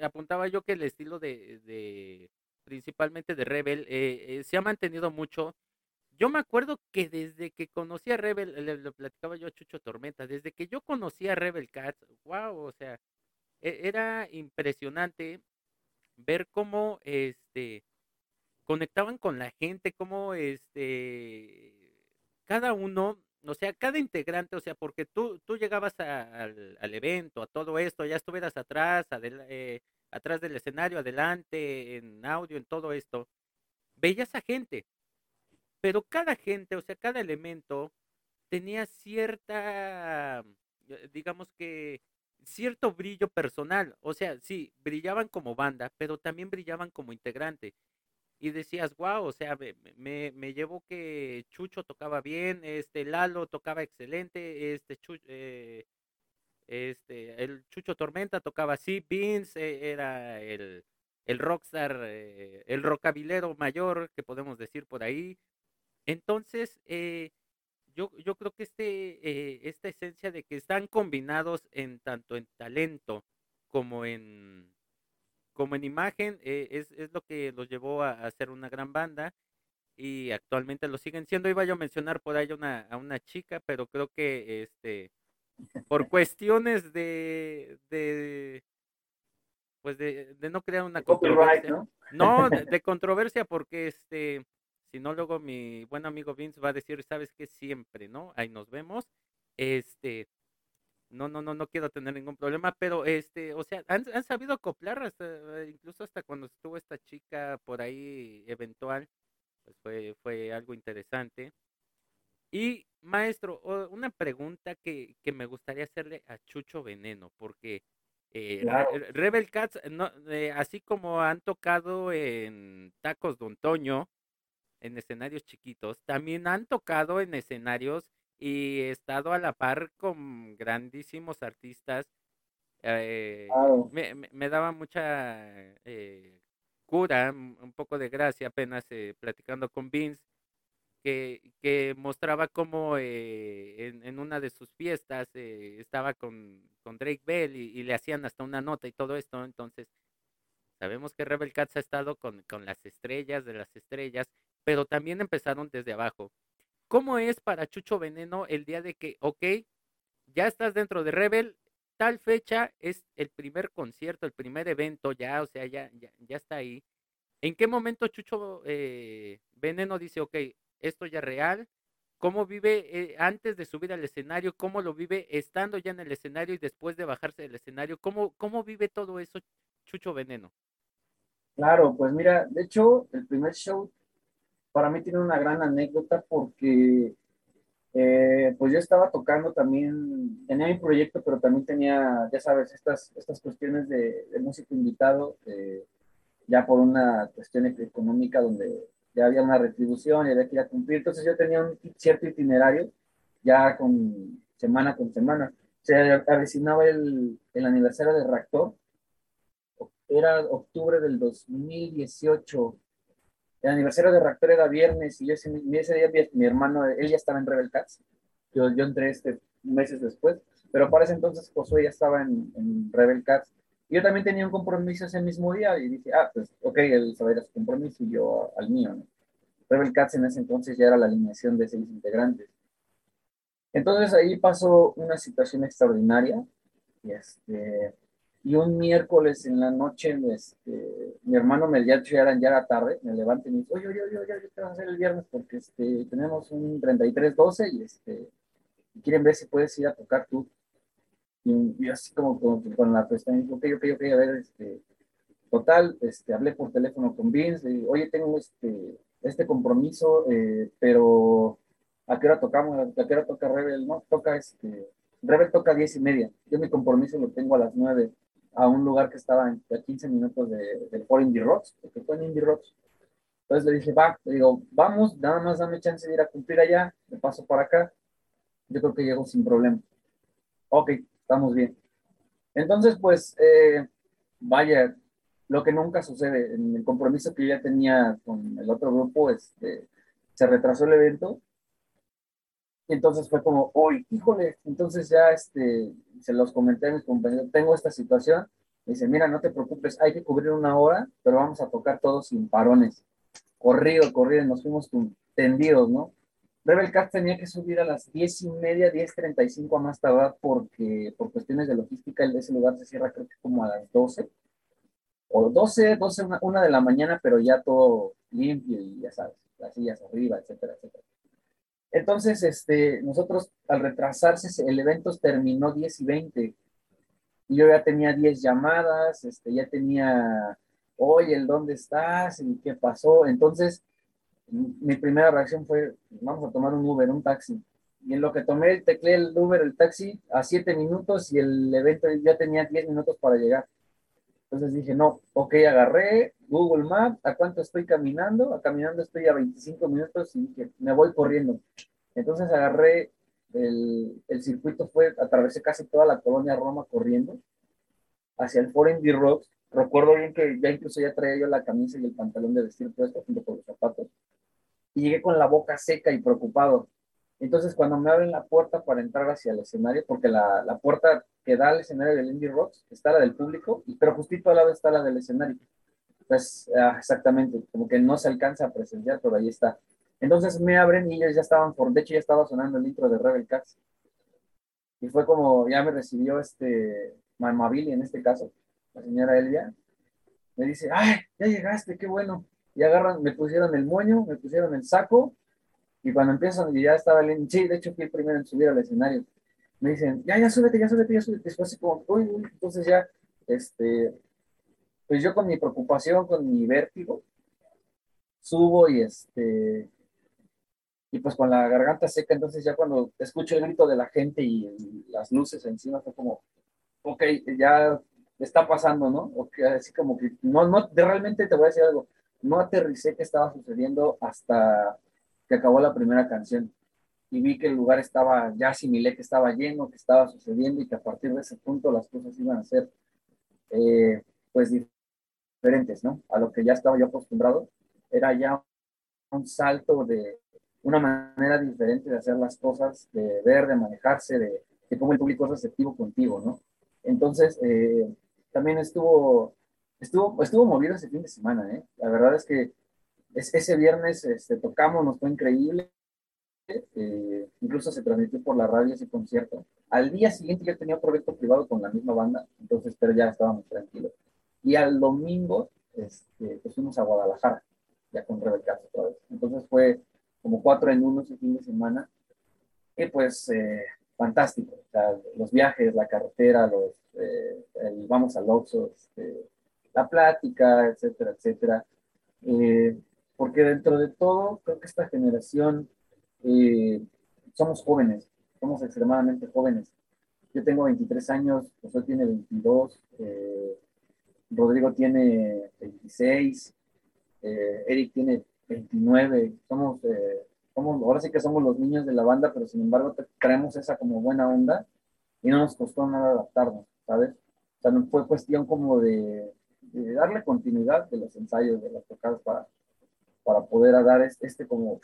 apuntaba yo que el estilo de, principalmente de Rebel, se ha mantenido mucho yo me acuerdo que desde que conocí a Rebel, le, platicaba yo a Chucho Tormenta, desde que yo conocí a Rebel Cats, wow, o sea, e, era impresionante ver cómo este conectaban con la gente, cómo este cada uno, o sea, cada integrante, o sea, porque tú, tú llegabas al, evento, a todo esto, ya estuvieras atrás, eh, atrás del escenario, adelante, en audio, en todo esto, veías a gente, pero cada gente, o sea, cada elemento tenía cierta, eh, digamos que, cierto brillo personal. O sea, sí, brillaban como banda, pero también brillaban como integrante. Y decías, wow, o sea, me, me, llevó que Chucho tocaba bien, este Lalo tocaba excelente, este, eh, este el Chucho Tormenta tocaba así, Vince eh, era el, el rockstar, el rockabilero mayor que podemos decir por ahí. Entonces, eh, yo, yo creo que este, eh, esta esencia de que están combinados en tanto en talento como en, como en imagen eh, es, es, lo que los llevó a, a, ser una gran banda y actualmente lo siguen siendo. Iba yo a mencionar por ahí una, a una chica, pero creo que este por cuestiones de, de pues de, de no crear una controversia. ¿no? no de, de, controversia porque este si no, luego mi buen amigo Vince va a decir, ¿sabes qué? Siempre, ¿no? Ahí nos vemos. Este, no, no, no, no quiero tener ningún problema, pero este, o sea, han, sabido acoplar hasta, incluso hasta cuando estuvo esta chica por ahí eventual, pues fue, fue algo interesante. Y maestro, una pregunta que, que me gustaría hacerle a Chucho Veneno, porque eh, Rebel Cats, no, eh, así como han tocado en Tacos Don Toño, en escenarios chiquitos, también han tocado en escenarios y he estado a la par con grandísimos artistas. Eh, me, daba mucha eh, cura, un poco de gracia apenas eh, platicando con Vince, que, que mostraba cómo en, en, una de sus fiestas estaba con, con, Drake Bell y, y, le hacían hasta una nota y todo esto. Entonces, sabemos que Rebel Cats ha estado con, con las estrellas de las estrellas pero también empezaron desde abajo. ¿Cómo es para Chucho Veneno el día de que, ok, ya estás dentro de Rebel, tal fecha es el primer concierto, el primer evento, ya, o sea, ya, ya, está ahí. ¿En qué momento Chucho eh, Veneno dice, ok, esto ya es real? ¿Cómo vive eh, antes de subir al escenario? ¿Cómo lo vive estando ya en el escenario y después de bajarse del escenario? ¿Cómo, cómo vive todo eso Chucho Veneno? Claro, pues mira, de hecho, el primer show para mí tiene una gran anécdota porque eh, pues yo estaba tocando también, tenía mi proyecto, pero también tenía, ya sabes, estas, estas cuestiones de, músico invitado, eh, ya por una cuestión económica donde ya había una retribución y había que ir a cumplir. Entonces yo tenía un cierto itinerario, ya con semana con semana. Se avecinaba el, el aniversario de Reactor, era octubre del 2018, el aniversario de Reactor era viernes y ese, ese día mi, hermano, él ya estaba en Rebel Cats. Yo, yo entré este meses después, pero para ese entonces Josué ya estaba en, en Rebel Cats. Y yo también tenía un compromiso ese mismo día y dije, ah, pues ok, él sabe su compromiso y yo al mío. ¿no? Rebel Cats en ese entonces ya era la alineación de seis integrantes. Entonces ahí pasó una situación extraordinaria. Y este, y un miércoles en la noche, este, mi hermano me ya, ya era, ya tarde, me levanta y me dice, oye, oye, oye, oye, ¿qué vas a hacer el viernes? Porque este, tenemos un 33-12 y este, quieren ver si puedes ir a tocar tú. Y, así como con, la cuestión, ok, ok, ok, a ver, este, total, este, hablé por teléfono con Vince, le oye, tengo este, este compromiso, eh, pero ¿a qué hora tocamos? ¿A qué hora toca Rebel? No, toca este, Rebel toca a 10 y media, yo mi compromiso lo tengo a las 9 a un lugar que estaba a 15 minutos de, del Foro Indie Rocks, porque fue en Indie Rocks. Entonces le dije, va, le digo, vamos, nada más dame chance de ir a cumplir allá, me paso para acá. Yo creo que llego sin problema. Ok, estamos bien. Entonces, pues, eh, vaya, lo que nunca sucede, en el compromiso que yo ya tenía con el otro grupo, este, se retrasó el evento. Y entonces fue como, uy, híjole, entonces ya este, se los comenté a mis compañeros, tengo esta situación. Me dice, mira, no te preocupes, hay que cubrir una hora, pero vamos a tocar todos sin parones. Corrido, corrido, nos fuimos tendidos, ¿no? Rebel Cat tenía que subir a las diez y media, 10.35 a más tardar, porque por cuestiones de logística, ese lugar se cierra creo que como a las 12 o 12, 12, una, de la mañana, pero ya todo limpio y ya sabes, las sillas arriba, etcétera, etcétera. Entonces, este, nosotros al retrasarse, el evento terminó 10 y 20 y yo ya tenía 10 llamadas, este, ya tenía, oye, ¿el dónde estás? ¿Y qué pasó? Entonces, mi primera reacción fue, vamos a tomar un Uber, un taxi. Y en lo que tomé, tecleé el Uber, el taxi, a 7 minutos y el evento ya tenía 10 minutos para llegar. Entonces dije, no, ok, agarré Google Maps, ¿a cuánto estoy caminando? A caminando estoy a 25 minutos y dije, me voy corriendo. Entonces agarré el, el circuito, fue, atravesé casi toda la colonia Roma corriendo hacia el Foreign D Rocks. Recuerdo bien que ya incluso ya traía yo la camisa y el pantalón de vestir puesto junto con los zapatos. Y llegué con la boca seca y preocupado. Entonces, cuando me abren la puerta para entrar hacia el escenario, porque la, la puerta que da al escenario del Indie Rocks está la del público, pero justito al lado está la del escenario. Pues exactamente, como que no se alcanza a presenciar, pero ahí está. Entonces me abren y ellos ya estaban, por, de hecho ya estaba sonando el intro de Rebel Cats. Y fue como, ya me recibió este, Mamabili en este caso, la señora Elvia. Me dice, ay, ya llegaste, qué bueno. Y agarran, me pusieron el moño, me pusieron el saco y cuando empiezan, y ya estaba el sí, de hecho fui el primero en subir al escenario. Me dicen, ya, ya súbete, ya súbete, ya súbete. Después así como, uy, uy, entonces ya, este, pues yo con mi preocupación, con mi vértigo, subo y este, y pues con la garganta seca, entonces ya cuando escucho el grito de la gente y las luces encima, fue como, ok, ya está pasando, ¿no? Okay, así como que, no, no, realmente te voy a decir algo, no aterricé qué estaba sucediendo hasta que acabó la primera canción y vi que el lugar estaba, ya asimilé que estaba lleno, que estaba sucediendo y que a partir de ese punto las cosas iban a ser eh, pues diferentes, ¿no? A lo que ya estaba yo acostumbrado, era ya un salto de una manera diferente de hacer las cosas, de ver, de manejarse, de, de cómo el público es receptivo contigo, ¿no? Entonces, eh, también estuvo, estuvo, estuvo movido ese fin de semana, ¿eh? La verdad es que ese viernes este, tocamos, nos fue increíble. Eh, incluso se transmitió por la radio ese concierto. Al día siguiente yo tenía un proyecto privado con la misma banda, entonces, pero ya estábamos tranquilos. Y al domingo, este, pues fuimos a Guadalajara, ya con Rebeca otra vez. Entonces fue como cuatro en uno ese fin de semana. Y pues, eh, fantástico. O sea, los viajes, la carretera, los, eh, el vamos al Oxxo, este, la plática, etcétera, etcétera. Eh, porque dentro de todo, creo que esta generación eh, somos jóvenes, somos extremadamente jóvenes. Yo tengo 23 años, José tiene 22, eh, Rodrigo tiene 26, eh, Eric tiene 29, somos, somos, ahora sí que somos los niños de la banda, pero sin embargo traemos esa como buena onda y no nos costó nada adaptarnos, ¿sabes? O sea, no fue cuestión como de, darle continuidad de los ensayos, de las tocadas para para poder dar este, como,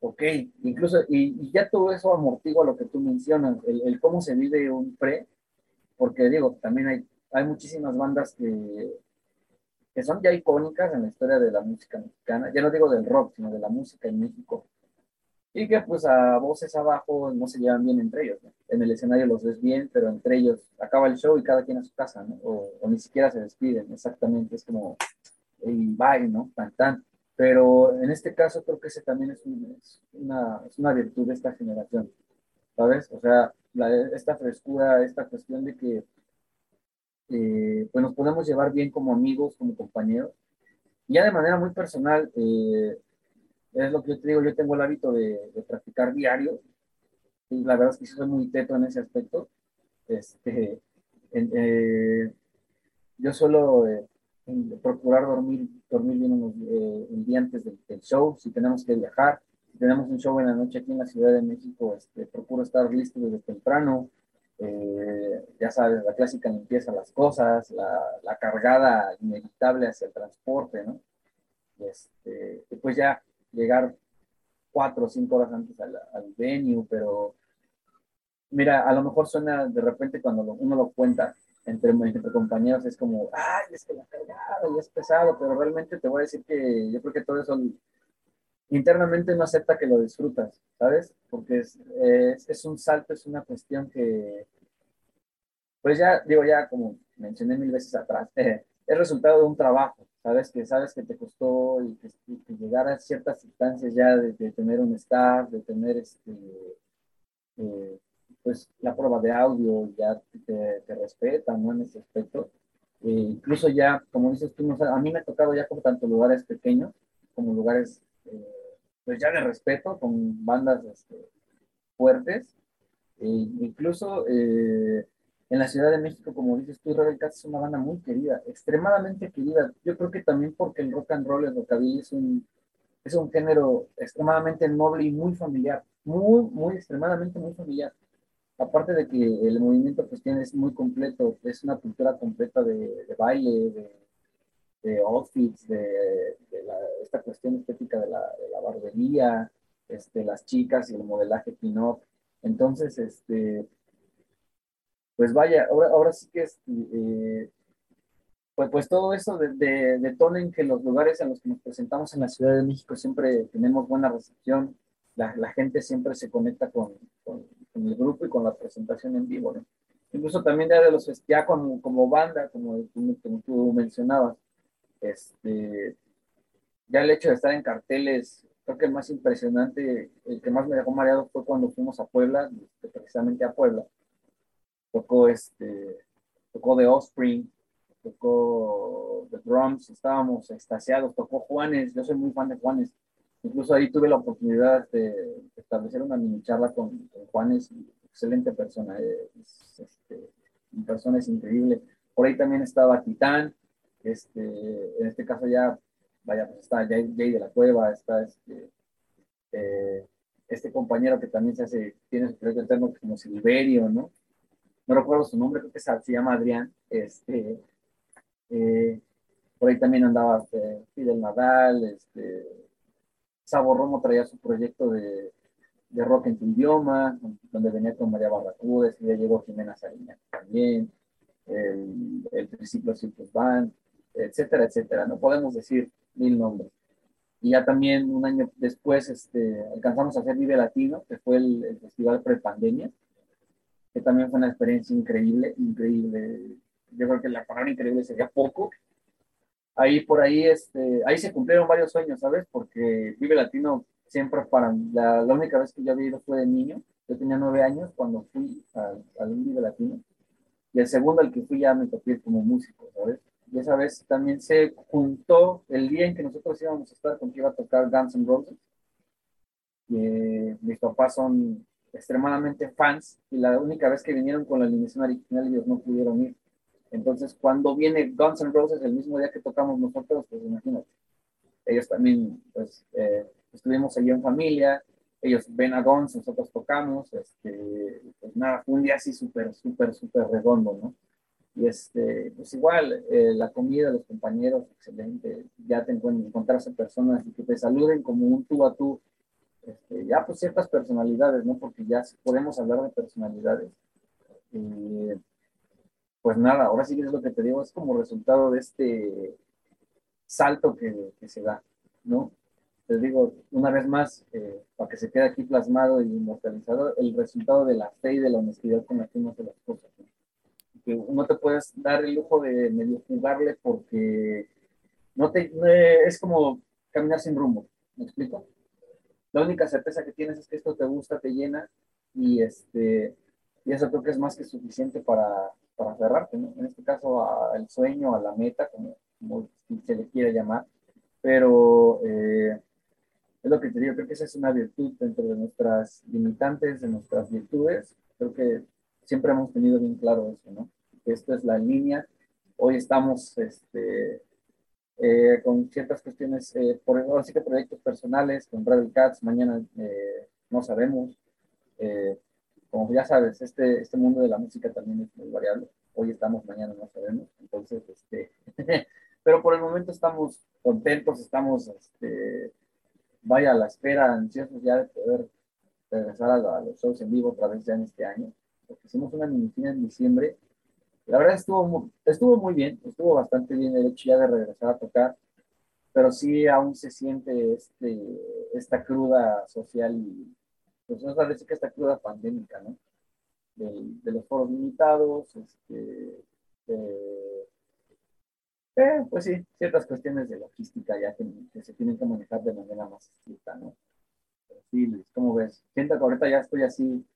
ok, incluso, y, ya todo eso amortigua lo que tú mencionas, el, cómo se vive un pre, porque digo, también hay, hay muchísimas bandas que, que son ya icónicas en la historia de la música mexicana, ya no digo del rock, sino de la música en México, y que pues a voces abajo no se llevan bien entre ellos, En el escenario los ves bien, pero entre ellos acaba el show y cada quien a su casa, ¿no? O, ni siquiera se despiden, exactamente, es como, y bye, ¿no? Tan, tan. Pero en este caso creo que ese también es, una, es una, virtud de esta generación, ¿sabes? O sea, esta frescura, esta cuestión de que eh, pues nos podemos llevar bien como amigos, como compañeros. Y ya de manera muy personal, eh, es lo que yo te digo, yo tengo el hábito de, practicar diario. Y la verdad es que soy muy teto en ese aspecto. Este, eh, yo suelo procurar dormir dormir bien eh, el día antes del, show, si tenemos que viajar, si tenemos un show en la noche aquí en la Ciudad de México, este, procuro estar listo desde temprano, eh, ya sabes, la clásica limpieza las cosas, la, la, cargada inevitable hacia el transporte, ¿no? Este, después ya llegar cuatro o cinco horas antes al, al venue, pero mira, a lo mejor suena de repente cuando uno lo cuenta entre, entre compañeros, es como, ay, es que la cargada y es pesado, pero realmente te voy a decir que yo creo que todo eso internamente no acepta que lo disfrutas, ¿sabes? Porque es, es, un salto, es una cuestión que, pues ya, digo, ya como mencioné mil veces atrás, es resultado de un trabajo, ¿sabes? Que sabes que te costó y que, llegar a ciertas instancias ya de, tener un staff, de tener este, eh, pues la prueba de audio ya te, te respetan, ¿no? En ese aspecto. Eh, incluso ya, como dices tú, no, a mí me ha tocado ya por tanto lugares pequeños como lugares, eh, pues ya de respeto, con bandas este, fuertes. E incluso en la Ciudad de México, como dices tú, Rebel Cats es una banda muy querida, extremadamente querida. Yo creo que también porque el rock and roll, el rockabilly es un, es un género extremadamente noble y muy familiar, muy, muy, extremadamente muy familiar aparte de que el movimiento pues tiene, es muy completo, es una cultura completa de, baile, de, de, outfits, de, esta cuestión estética de la, barbería, este, las chicas y el modelaje pin-up. Entonces, este, pues vaya, ahora, ahora sí que es, eh, pues, pues todo eso detona en que los lugares en los que nos presentamos en la Ciudad de México siempre tenemos buena recepción, la, la gente siempre se conecta con, con con el grupo y con la presentación en vivo, ¿no? Incluso también ya de los, ya como, como banda, como, como tú mencionabas, este, ya el hecho de estar en carteles, creo que el más impresionante, el que más me dejó mareado fue cuando fuimos a Puebla, este, precisamente a Puebla. Tocó este, tocó The Offspring, tocó The Drums, estábamos extasiados, tocó Juanes, yo soy muy fan de Juanes, Incluso ahí tuve la oportunidad de establecer una mini charla con, Juanes, excelente persona, es, este, persona es increíble. Por ahí también estaba Titán, este, en este caso ya, vaya, pues está Jay, de la Cueva, está este, eh, este compañero que también se hace, tiene su proyecto eterno como Silverio, ¿no? No recuerdo su nombre, creo que se, llama Adrián, este, eh, por ahí también andaba Fidel Nadal, este, Sabo Romo traía su proyecto de, de, rock en tu idioma, donde venía con María Barracudes, y ya llegó Jimena Salinas también, el, el Triciclo Circus Band, etcétera, etcétera. No podemos decir mil nombres. Y ya también un año después este, alcanzamos a hacer Vive Latino, que fue el, el festival pre-pandemia, que también fue una experiencia increíble, increíble. Yo creo que la palabra increíble sería poco, ahí por ahí, este, ahí se cumplieron varios sueños, ¿sabes? Porque Vive Latino siempre para la, la única vez que yo había ido fue de niño, yo tenía nueve años cuando fui al, Vive Latino, y el segundo al que fui ya me topé como músico, ¿sabes? Y esa vez también se juntó el día en que nosotros íbamos a estar con que iba a tocar Guns N' Roses. Eh, mis papás son extremadamente fans y la única vez que vinieron con la alineación original ellos no pudieron ir. Entonces, cuando viene Guns N' Roses el mismo día que tocamos nosotros, pues imagínate, ellos también, pues, eh, estuvimos allí en familia, ellos ven a Guns, nosotros tocamos, este, pues nada, fue un día así súper, súper, súper redondo, ¿no? Y este, pues igual, eh, la comida, los compañeros, excelente, ya te encuentras, encontrarse personas y que te saluden como un tú a tú, este, ya pues ciertas personalidades, ¿no? Porque ya podemos hablar de personalidades. Eh, pues nada, ahora sí que es lo que te digo, es como resultado de este salto que, que se da, ¿no? Te digo, una vez más, eh, para que se quede aquí plasmado y inmortalizado, el resultado de la fe y de la honestidad con la que uno hace las cosas. ¿no? Que no te puedes dar el lujo de medio jugarle porque no te, es como caminar sin rumbo, ¿me explico? La única certeza que tienes es que esto te gusta, te llena y, este, y eso creo que es más que suficiente para, para aferrarte, ¿no? En este caso al sueño, a la meta, como, se le quiera llamar, pero eh, es lo que te digo, creo que esa es una virtud dentro de nuestras limitantes, de nuestras virtudes, creo que siempre hemos tenido bien claro eso, ¿no? Que esto es la línea, hoy estamos este, eh, con ciertas cuestiones, eh, por ahora sí que proyectos personales, con Rebel Cats, mañana no sabemos. Como ya sabes, este, este mundo de la música también es muy variable. Hoy estamos, mañana no sabemos. Entonces, este, pero por el momento estamos contentos, estamos, este, vaya a la espera, ansiosos ya de poder regresar a, los shows en vivo otra vez ya en este año. Porque hicimos una mini en diciembre. La verdad estuvo, estuvo muy bien, estuvo bastante bien el hecho ya de regresar a tocar, pero sí aún se siente este, esta cruda social y, pues nos parece que esta cruda pandémica, ¿no? De, los foros limitados, este, eh, pues sí, ciertas cuestiones de logística ya que, se tienen que manejar de manera más estricta, ¿no? Pero sí, ¿cómo ves? Siento que ahorita ya estoy así,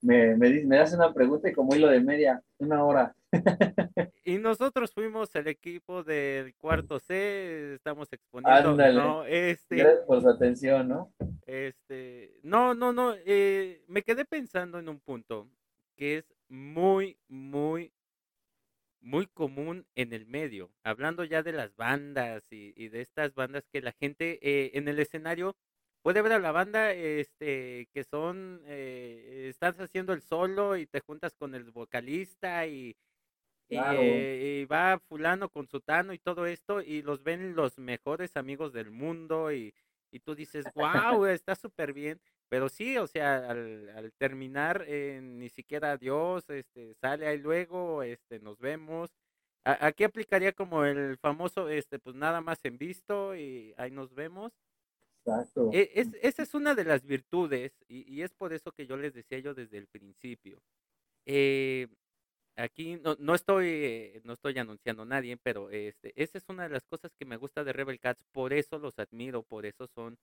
me, me, me das una pregunta y como hilo de media, una hora. y nosotros fuimos el equipo del cuarto C, estamos exponiendo, ¿no? Este, Gracias por su atención, ¿no? Este, no, no, no, eh, me quedé pensando en un punto que es muy, muy, muy común en el medio, hablando ya de las bandas y, de estas bandas que la gente eh, en el escenario puede ver a la banda este, que son, eh, estás haciendo el solo y te juntas con el vocalista y, eh, y, va fulano con sutano y todo esto y los ven los mejores amigos del mundo y, y tú dices, wow, está súper bien. Pero sí, o sea, al, terminar, eh, ni siquiera Dios, este, sale ahí luego, este, nos vemos. aquí aplicaría como el famoso, este, pues nada más en visto y ahí nos vemos. Exacto. E, es, esa es una de las virtudes y, y, es por eso que yo les decía yo desde el principio. Eh, aquí no, no, estoy, no estoy anunciando a nadie, pero este, esa es una de las cosas que me gusta de Rebel Cats, por eso los admiro, por eso son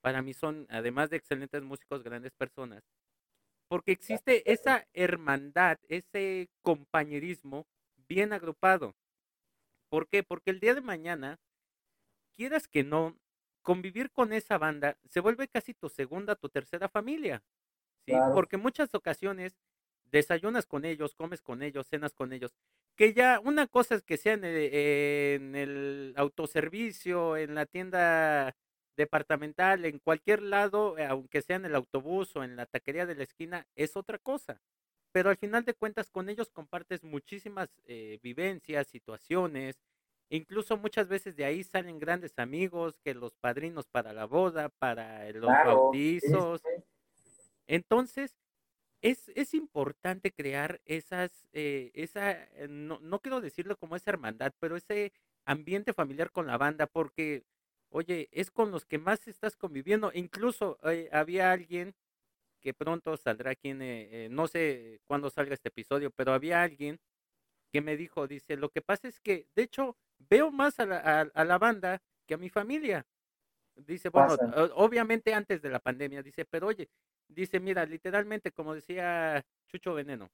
para mí son, además de excelentes músicos, grandes personas, porque existe esa hermandad, ese compañerismo bien agrupado. ¿Por qué? Porque el día de mañana, quieras que no, convivir con esa banda se vuelve casi tu segunda, tu tercera familia. ¿sí? Porque muchas ocasiones desayunas con ellos, comes con ellos, cenas con ellos. Que ya una cosa es que sea en en el autoservicio, en la tienda departamental, en cualquier lado, eh, aunque sea en el autobús o en la taquería de la esquina, es otra cosa. Pero al final de cuentas con ellos compartes muchísimas eh, vivencias, situaciones, incluso muchas veces de ahí salen grandes amigos, que los padrinos para la boda, para los bautizos. Entonces, es, es, importante crear esas, eh, esa, no, no quiero decirlo como esa hermandad, pero ese ambiente familiar con la banda, porque oye, es con los que más estás conviviendo. Incluso eh, había alguien que pronto saldrá aquí, en, eh, no sé cuándo salga este episodio, pero había alguien que me dijo, dice, lo que pasa es que, de hecho, veo más a la, a, la banda que a mi familia. Dice, bueno, obviamente antes de la pandemia, dice, pero oye, dice, mira, literalmente, como decía Chucho Veneno,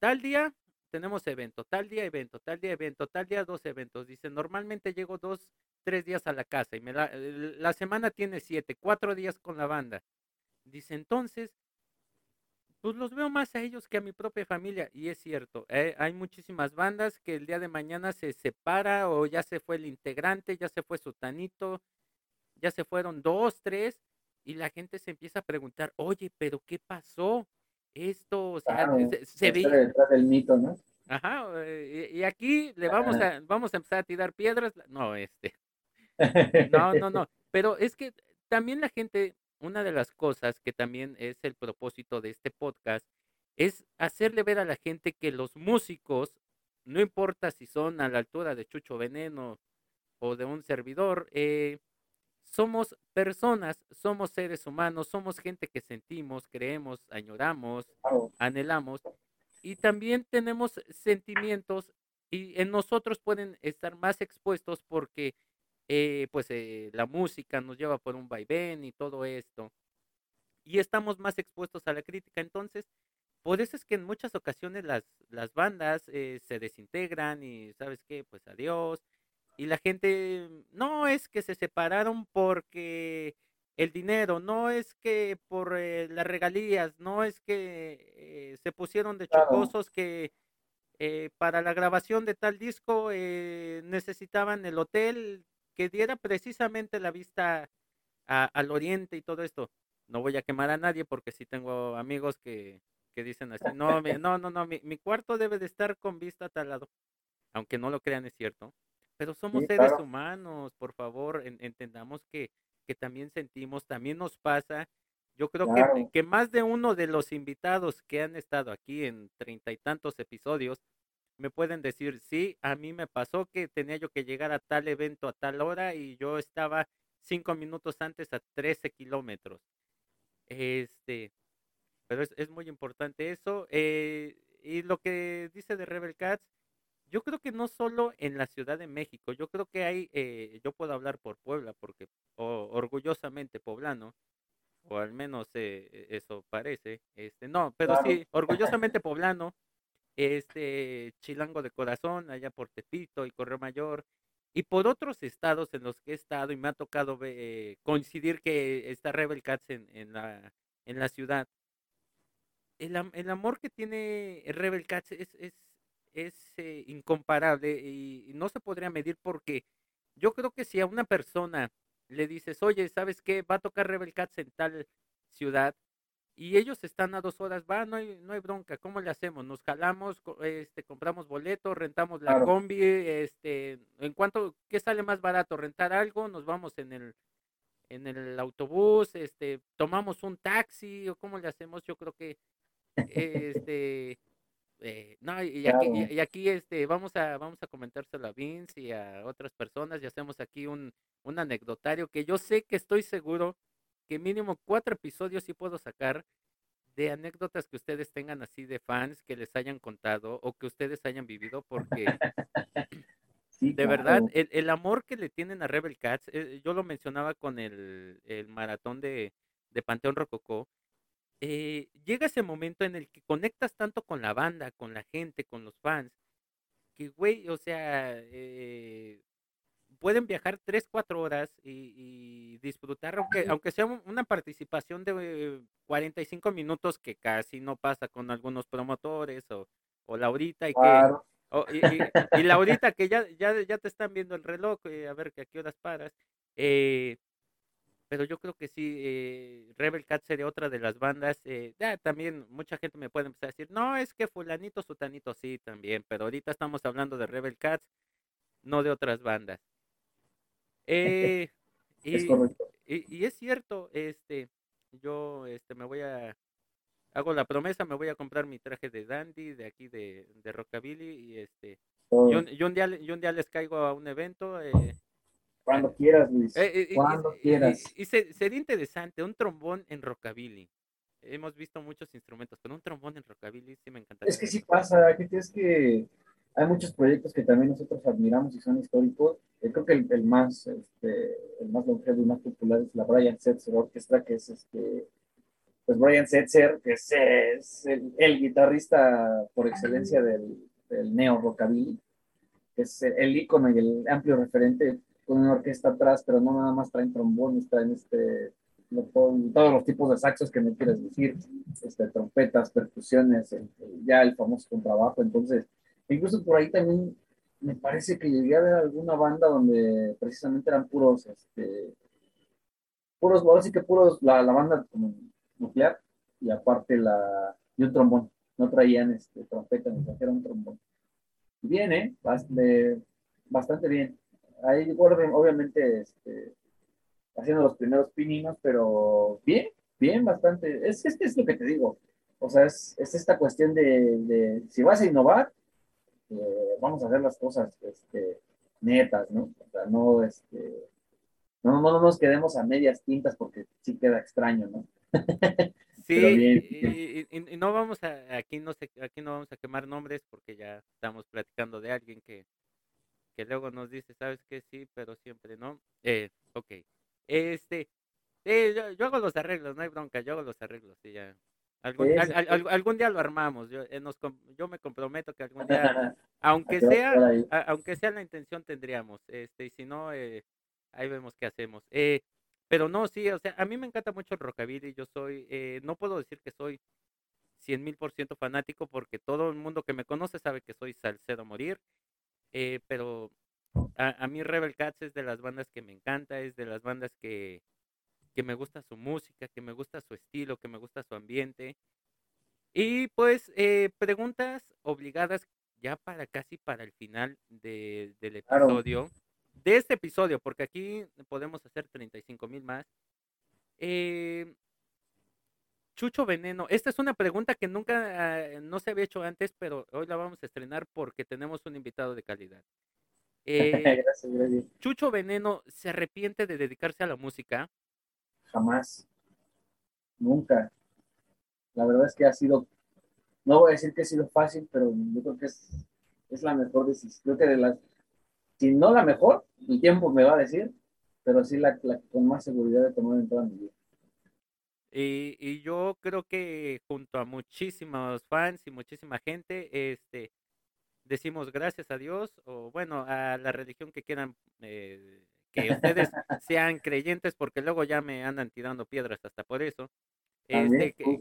tal día tenemos evento, tal día evento, tal día evento, tal día dos eventos. Dice, normalmente llego dos, tres días a la casa y me la, la semana tiene siete, cuatro días con la banda. Dice, entonces, pues los veo más a ellos que a mi propia familia. Y es cierto, eh, hay muchísimas bandas que el día de mañana se separa o ya se fue el integrante, ya se fue su tanito, ya se fueron dos, tres, y la gente se empieza a preguntar, oye, pero ¿qué pasó? esto, o sea, se, ve. detrás del mito, ¿no? Ajá, eh, y, aquí le vamos a, vamos a empezar a tirar piedras. No, este. No, no, no. Pero es que también la gente, una de las cosas que también es el propósito de este podcast, es hacerle ver a la gente que los músicos, no importa si son a la altura de Chucho Veneno o de un servidor, eh, somos personas, somos seres humanos, somos gente que sentimos, creemos, añoramos, anhelamos y también tenemos sentimientos y en nosotros pueden estar más expuestos porque eh, pues eh, la música nos lleva por un vaivén y todo esto y estamos más expuestos a la crítica. Entonces por eso es que en muchas ocasiones las, las bandas eh, se desintegran y sabes qué pues adiós y la gente, no es que se separaron porque el dinero, no es que por eh, las regalías, no es que eh, se pusieron de chocosos que eh, para la grabación de tal disco eh, necesitaban el hotel que diera precisamente la vista al oriente y todo esto. No voy a quemar a nadie porque sí tengo amigos que, que dicen así, no, no, no, no, mi, mi, cuarto debe de estar con vista a tal lado. Aunque no lo crean, es cierto. Pero somos seres humanos, por favor, entendamos que, que también sentimos, también nos pasa yo creo que, que, más de uno de los invitados que han estado aquí en treinta y tantos episodios me pueden decir, sí, a mí me pasó que tenía yo que llegar a tal evento a tal hora y yo estaba cinco minutos antes a 13 kilómetros. Este, pero es, es, muy importante eso. Eh, y lo que dice de Rebel Cats, yo creo que no solo en la Ciudad de México, yo creo que hay, eh, yo puedo hablar por Puebla, porque orgullosamente poblano, o al menos eh, eso parece, este, no, pero sí, orgullosamente poblano, este, chilango de corazón, allá por Tepito y Correo Mayor, y por otros estados en los que he estado y me ha tocado eh, coincidir que está Rebel Cats en, en, la, en la ciudad. El, el, amor que tiene Rebel Cats es, es, es eh, incomparable y no se podría medir porque yo creo que si a una persona le dices, oye, ¿sabes qué? Va a tocar Rebel Cats en tal ciudad y ellos están a dos horas, va, no hay, no hay bronca, ¿cómo le hacemos? Nos jalamos, este, compramos boletos, rentamos la combi, este, en cuanto, ¿qué sale más barato? ¿Rentar algo? Nos vamos en el, en el autobús, este, tomamos un taxi, o cómo le hacemos, yo creo que, este, eh, no, y aquí, y, aquí, este, vamos a, vamos a comentárselo a Vince y a otras personas y hacemos aquí un, un anecdotario que yo sé que estoy seguro que mínimo cuatro episodios sí puedo sacar de anécdotas que ustedes tengan así de fans que les hayan contado o que ustedes hayan vivido porque de verdad el, amor que le tienen a Rebel Cats, eh, yo lo mencionaba con el, maratón de, de Panteón Rococó, eh, llega ese momento en el que conectas tanto con la banda, con la gente, con los fans, que güey, o sea, eh, pueden viajar 3, 4 horas y, disfrutar, aunque, aunque sea una participación de 45 minutos que casi no pasa con algunos promotores o, o Laurita y que... y, Laurita que ya, ya, ya te están viendo el reloj, eh, a ver que a qué horas paras. Eh, pero yo creo que sí, eh, Rebel Cat sería otra de las bandas. Eh, también mucha gente me puede empezar a decir, no, es que fulanito, sutanito, sí, también, pero ahorita estamos hablando de Rebel Cats, no de otras bandas. Eh, y, es Y, es cierto, este, yo este, me voy a, hago la promesa, me voy a comprar mi traje de dandy de aquí de, de Rockabilly y este, yo, un día, yo un día les caigo a un evento. Eh, cuando quieras, Luis. Eh, cuando quieras. Y, sería interesante, un trombón en Rockabilly. Hemos visto muchos instrumentos, pero un trombón en Rockabilly sí me encantaría. Es que sí pasa, que es que hay muchos proyectos que también nosotros admiramos y son históricos. Yo creo que el, más, este, el más longevo y más popular es la Brian Setzer Orchestra, que es este, pues Brian Setzer, que es, el, guitarrista por excelencia del, del neo rockabilly, que es el ícono y el amplio referente con una orquesta atrás, pero no nada más traen trombones, traen este, todos los tipos de saxos que me quieres decir, este, trompetas, percusiones, ya el famoso contrabajo, entonces Incluso por ahí también me parece que llegué a ver alguna banda donde precisamente eran puros, este, puros, ahora sí que puros, la, la banda como nuclear y aparte la, y un trombón. No traían este, trompeta, ni trajeron un trombón. Bien, ¿eh? Bastante, bastante bien. Ahí, obviamente, este, haciendo los primeros pininos, pero bien, bien, bastante. Es, es, es lo que te digo. O sea, es, es esta cuestión de, de, si vas a innovar, eh, vamos a hacer las cosas este, netas, ¿no? O sea, no, este, no, no, nos quedemos a medias tintas porque sí queda extraño, ¿no? Sí, y, y, no vamos a, aquí no sé, aquí no vamos a quemar nombres porque ya estamos platicando de alguien que, que luego nos dice, sabes que sí, pero siempre no. Eh, ok. Este, eh, yo, yo, hago los arreglos, no hay bronca, yo hago los arreglos y ya Algún, día lo armamos. Yo, eh, yo me comprometo que algún día, aunque sea, aunque sea la intención, tendríamos. Este, y si no, eh, ahí vemos qué hacemos. Eh, pero no, sí, o sea, a mí me encanta mucho el rockabilly. Yo soy, no puedo decir que soy cien mil por ciento fanático porque todo el mundo que me conoce sabe que soy salcedo a morir, eh, pero a, a, mí Rebel Cats es de las bandas que me encanta, es de las bandas que, que me gusta su música, que me gusta su estilo, que me gusta su ambiente. Y pues eh, preguntas obligadas ya para casi para el final de, del episodio, de este episodio, porque aquí podemos hacer 35 mil más. Eh, Chucho Veneno, esta es una pregunta que nunca ah, no se había hecho antes, pero hoy la vamos a estrenar porque tenemos un invitado de calidad. Eh, Chucho Veneno se arrepiente de dedicarse a la música. Jamás. Nunca. La verdad es que ha sido, no voy a decir que ha sido fácil, pero yo creo que es, es la mejor decisión. Creo que de las, si no la mejor, el tiempo me va a decir, pero sí la, la con más seguridad de tomar en toda mi vida. Y, y, yo creo que junto a muchísimos fans y muchísima gente, este, decimos gracias a Dios o bueno, a la religión que quieran, eh, que ustedes sean creyentes, porque luego ya me andan tirando piedras hasta por eso. Este que,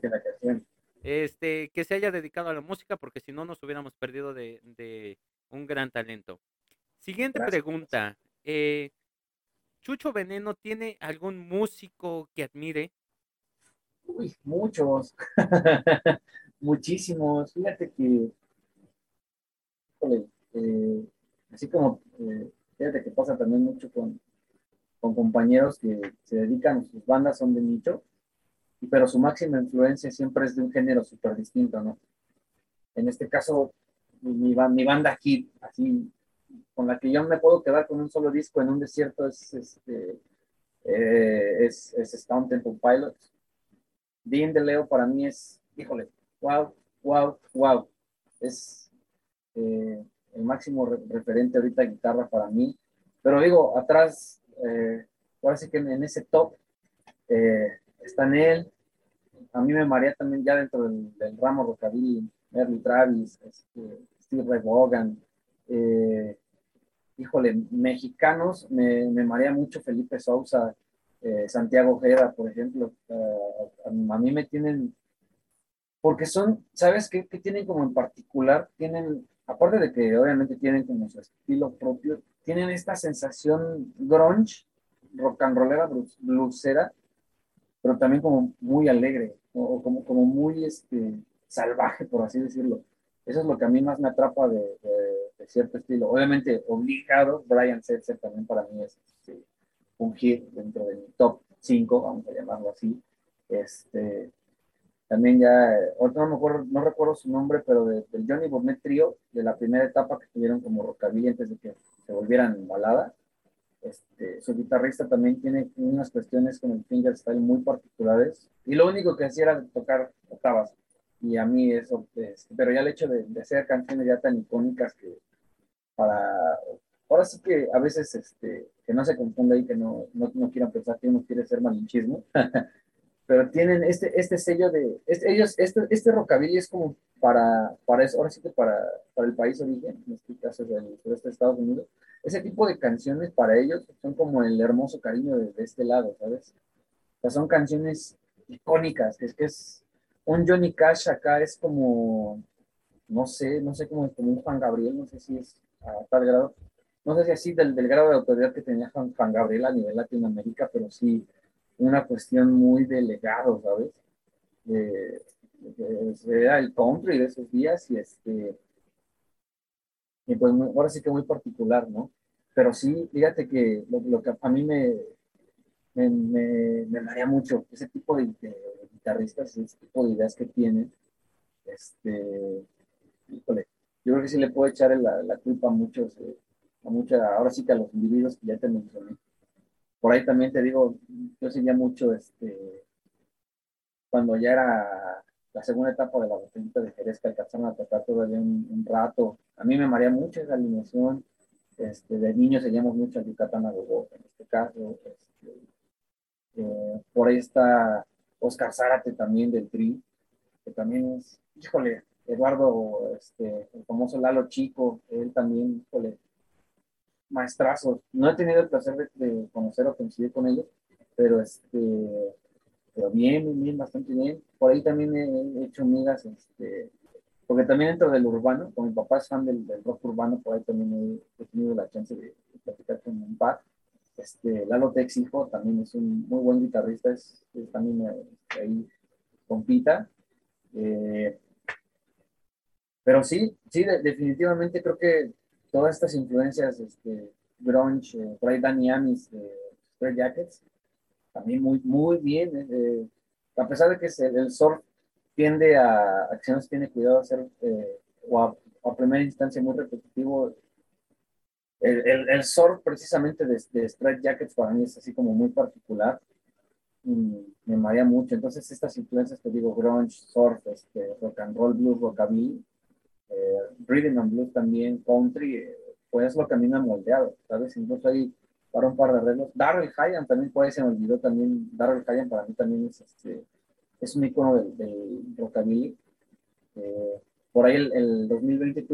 este, que se haya dedicado a la música, porque si no nos hubiéramos perdido de, de un gran talento. Siguiente pregunta. Eh, ¿Chucho Veneno tiene algún músico que admire? Uy, muchos. Muchísimos. Fíjate que, eh, así como, eh, fíjate que pasa también mucho con, con compañeros que se dedican, sus bandas son de nicho, pero su máxima influencia siempre es de un género súper distinto, ¿no? En este caso, mi, mi banda aquí, así, con la que yo me puedo quedar con un solo disco en un desierto es, este, eh, es, es Stone Temple Pilots Dean de Leo para mí es, híjole, wow, wow, wow. Es eh, el máximo referente ahorita de guitarra para mí. Pero digo, atrás, eh, ahora sí que en, ese top eh, está en él. A mí me maría también ya dentro del, ramo rockabilly, Merle Travis, este, Steve Ray Vaughan. Eh, híjole, mexicanos, me, me marea mucho Felipe Sousa, eh, Santiago Ojeda, por ejemplo, eh, a, mí me tienen, porque son, ¿sabes qué, qué, tienen como en particular? Tienen, aparte de que obviamente tienen como su estilo propio, tienen esta sensación grunge, rock and rollera, bluesera, pero también como muy alegre, o como, como muy este, salvaje, por así decirlo. Eso es lo que a mí más me atrapa de, de, cierto estilo. Obviamente, obligado, Brian Setzer también para mí es este, un hit dentro del top 5, vamos a llamarlo así. Este, también ya, no, no recuerdo su nombre, pero del Johnny Burnett Trio, de la primera etapa que tuvieron como rockabilly antes de que se volvieran balada. Este, su guitarrista también tiene unas cuestiones con el fingerstyle muy particulares. Y lo único que hacía era tocar octavas. Y a mí eso, este, pero ya el hecho de, de canciones ya tan icónicas que para ahora sí que a veces este, que no se confunda y que no, no, no quieran pensar que uno quiere ser malinchismo, pero tienen este, este sello de, este, ellos, este, este rockabilly es como para, para eso, ahora sí que para, para el país origen, en este caso es del sureste de Estados Unidos, ese tipo de canciones para ellos son como el hermoso cariño de, este lado, ¿sabes? O sea, son canciones icónicas, que es que es un Johnny Cash acá es como, no sé, no sé, como, como un Juan Gabriel, no sé si es a tal grado, no sé si así del, del grado de autoridad que tenía Juan, Gabriel a nivel Latinoamérica, pero sí una cuestión muy de legado, ¿sabes? De, era el country de esos días y este, y pues ahora sí que muy particular, ¿no? Pero sí, fíjate que lo, que a mí me, me, me, marea mucho, ese tipo de, guitarristas, ese tipo de ideas que tienen, este, híjole, yo creo que sí le puedo echar la, la culpa a muchos, eh, mucha, ahora sí que a los individuos que ya te mencioné. Por ahí también te digo, yo seguía mucho este, cuando ya era la segunda etapa de la botellita de Jerez que alcanzaron a tocar todavía un, rato. A mí me maría mucho esa alineación. Este, de niños seguíamos mucho a Yucatán a en este caso. Este, eh, por está Oscar Zárate también del TRI, que también es, híjole, Eduardo, este, el famoso Lalo Chico, él también, híjole, maestrazos. No he tenido el placer de, conocer o coincidir con ellos, pero este, pero bien, bien, bastante bien. Por ahí también he hecho amigas, este, porque también dentro del urbano, como mi papá es fan del, rock urbano, por ahí también he, tenido la chance de, platicar con un par. Este, Lalo Tex Hijo también es un muy buen guitarrista, es, también eh, ahí compita. Eh, pero sí, sí, definitivamente creo que todas estas influencias, este, grunge, eh, por ahí Danny Amis, Stray Jackets, también muy, muy bien. Eh, a pesar de que el, el, surf tiende a acciones, tiene cuidado de hacer, eh, o a, primera instancia muy repetitivo, el, el, el surf precisamente de, de Stray Jackets para mí es así como muy particular. Me marea mucho. Entonces, estas influencias que digo, grunge, surf, este, rock and roll, blues, rockabilly, eh, rhythm and blues también, country, pues es lo que a mí me ha moldeado, ¿sabes? Incluso hay para un par de arreglos. Darrell Hayan también, ahí se me olvidó también, Darrell Hayan para mí también es, este, es un icono del, del rockabilly. Eh, por ahí el, el 2020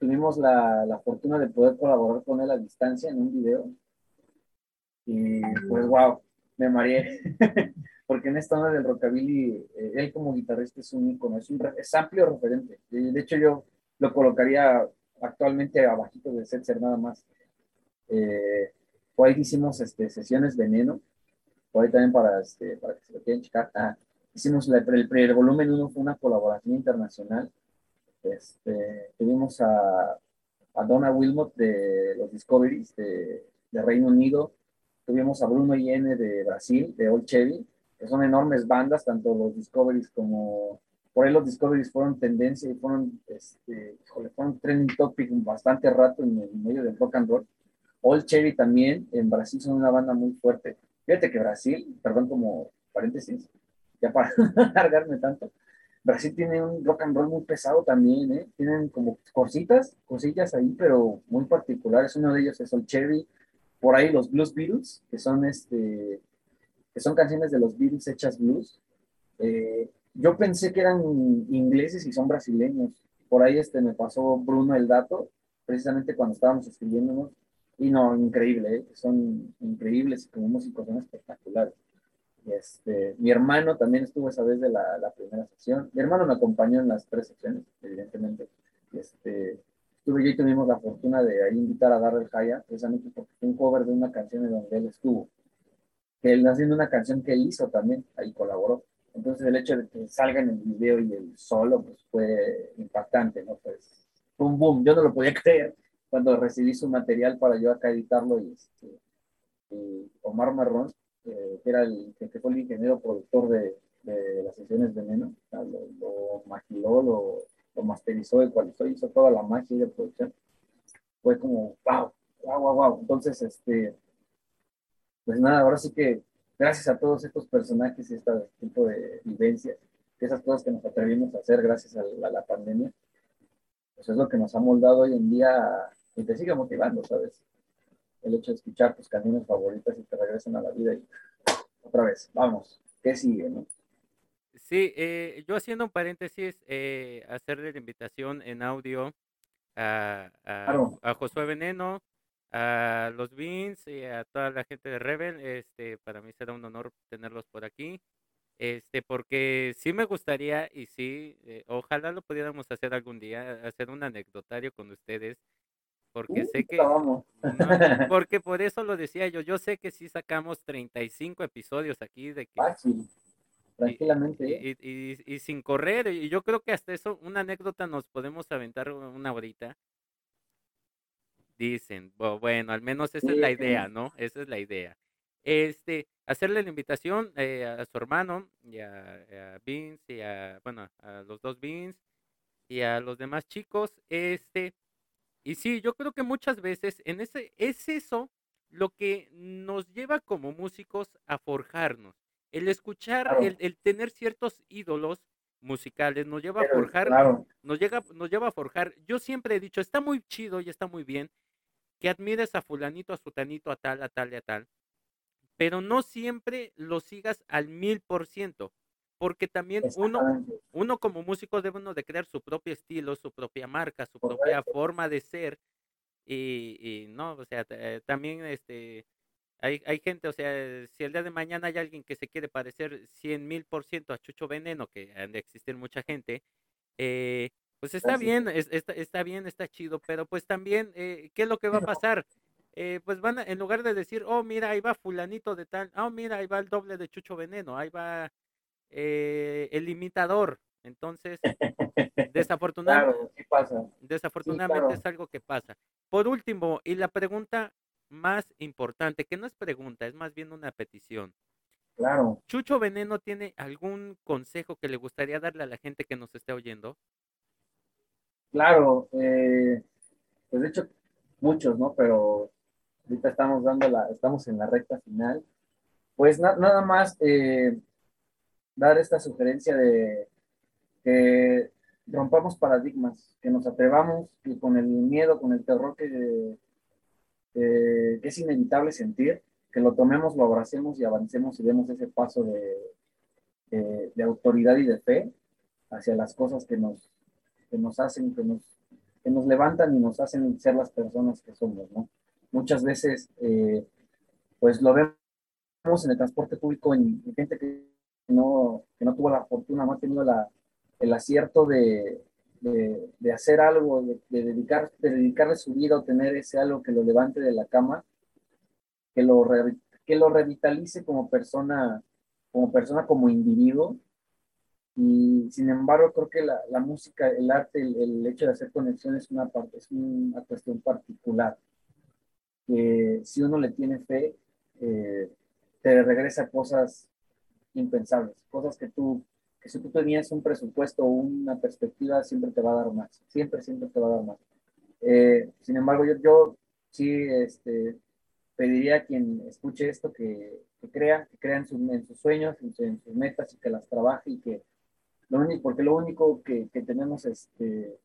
tuvimos la, la, fortuna de poder colaborar con él a distancia en un video. Y pues, wow, me mareé. Porque en esta onda del rockabilly, eh, él como guitarrista es un icono, es, un, es amplio referente. De hecho, yo lo colocaría actualmente abajito de Setzer nada más. Eh, por ahí hicimos este, sesiones veneno, por ahí también para, este, para que se lo quieran checar. Ah, hicimos el, el, volumen 1 fue una colaboración internacional. Este, tuvimos a, a Donna Wilmot de los Discoveries de, de, Reino Unido, tuvimos a Bruno Iene de Brasil, de Old Chevy, que son enormes bandas, tanto los Discoveries como por ahí los Discoveries fueron tendencia y fueron, este, fueron trending topic bastante rato en el medio del rock and roll. Old Cherry también, en Brasil son una banda muy fuerte. Fíjate que Brasil, perdón como paréntesis, ya para no alargarme tanto, Brasil tiene un rock and roll muy pesado también, ¿eh? Tienen como cositas, cosillas ahí, pero muy particulares. Uno de ellos es Old Cherry, por ahí los Blues Beatles, que son este, que son canciones de los Beatles hechas blues. Eh, yo pensé que eran ingleses y son brasileños. Por ahí este, me pasó Bruno el dato, precisamente cuando estábamos escribiéndonos y no, increíble, ¿eh? son increíbles como músicos, son espectaculares. Este, mi hermano también estuvo esa vez de la, la, primera sesión. Mi hermano me acompañó en las tres secciones, evidentemente. Este, estuve yo y tuvimos la fortuna de ahí invitar a Darrell Haya, precisamente porque fue un cover de una canción en donde él estuvo. Que él haciendo una canción que él hizo también, ahí colaboró. Entonces el hecho de que salga en el video y el solo, pues fue impactante, ¿no? Pues, boom, boom, yo no lo podía creer cuando recibí su material para yo acá editarlo y, este, Omar Marrón, eh, que era el que fue el ingeniero productor de, las sesiones de Neno, lo, lo, magiló, lo, lo masterizó, ecualizó, hizo toda la magia de producción. Fue como, wow, wow, wow, wow. Entonces, este, pues nada, ahora sí que gracias a todos estos personajes y este tipo de vivencias, esas cosas que nos atrevimos a hacer gracias a la, a la pandemia, pues es lo que nos ha moldado hoy en día y te sigue motivando, ¿sabes? El hecho de escuchar tus canciones favoritas y te regresan a la vida y otra vez, vamos, ¿qué sigue, no? Sí, eh, yo haciendo un paréntesis, eh, hacerle la invitación en audio a, a, Josué Veneno, a los Beans y a toda la gente de Rebel. Este, para mí será un honor tenerlos por aquí. Este, porque sí me gustaría y sí, eh, ojalá lo pudiéramos hacer algún día, hacer un anecdotario con ustedes porque sé que, porque por eso lo decía yo, yo sé que sí sacamos 35 episodios aquí de que... Fácil, tranquilamente. Y, y, sin correr, y yo creo que hasta eso, una anécdota nos podemos aventar una horita. Dicen, bueno, al menos esa es la idea, ¿no? Esa es la idea. Este, hacerle la invitación eh, a su hermano y a, a Vince y a, bueno, a los dos Vince y a los demás chicos, este, y sí, yo creo que muchas veces en ese es eso lo que nos lleva como músicos a forjarnos. El escuchar, el, tener ciertos ídolos musicales nos lleva a forjar, nos, llega, nos lleva a forjar. Yo siempre he dicho, está muy chido y está muy bien que admires a fulanito, a sutanito, a tal, a tal y a tal, pero no siempre lo sigas al mil por ciento porque también uno, uno como músico debe uno de crear su propio estilo, su propia marca, su propia forma de ser. Y, y no, o sea, también este, hay, hay gente, o sea, si el día de mañana hay alguien que se quiere parecer 100 mil por ciento a Chucho Veneno, que han de existir mucha gente, eh, pues está bien, está, está, bien, está chido, pero pues también, eh, ¿qué es lo que va a pasar? Eh, pues van a, en lugar de decir, oh, mira, ahí va fulanito de tal, oh, mira, ahí va el doble de Chucho Veneno, ahí va el imitador. Entonces, desafortunadamente, desafortunadamente es algo que pasa. Por último, y la pregunta más importante, que no es pregunta, es más bien una petición. Claro. ¿Chucho Veneno tiene algún consejo que le gustaría darle a la gente que nos esté oyendo? Claro, eh, pues de hecho, muchos, ¿no? Pero ahorita estamos dando la, estamos en la recta final. Pues nada más eh, dar esta sugerencia de que rompamos paradigmas, que nos atrevamos y con el miedo, con el terror que que es inevitable sentir, que lo tomemos, lo abracemos y avancemos y demos ese paso de, de, autoridad y de fe hacia las cosas que nos, que nos hacen, que nos, que nos levantan y nos hacen ser las personas que somos, ¿no? Muchas veces, eh, pues lo vemos en el transporte público en, gente que no, que no tuvo la fortuna, no ha tenido el acierto de, hacer algo, de, dedicar, de dedicarle su vida o tener ese algo que lo levante de la cama, que lo, lo revitalice como persona, como persona, como individuo. Y sin embargo, creo que la, música, el arte, el, hecho de hacer conexiones es una, parte, es una cuestión particular. Que si uno le tiene fe, eh, te regresa cosas impensables, cosas que tú que si tú tenías un presupuesto o una perspectiva, siempre te va a dar más, siempre, siempre te va a dar más. Eh, sin embargo, yo, yo sí este, pediría a quien escuche esto que, que crea, que crea en, en sus sueños, en, sus metas y que las trabaje y que lo único, porque lo único que, que tenemos, este,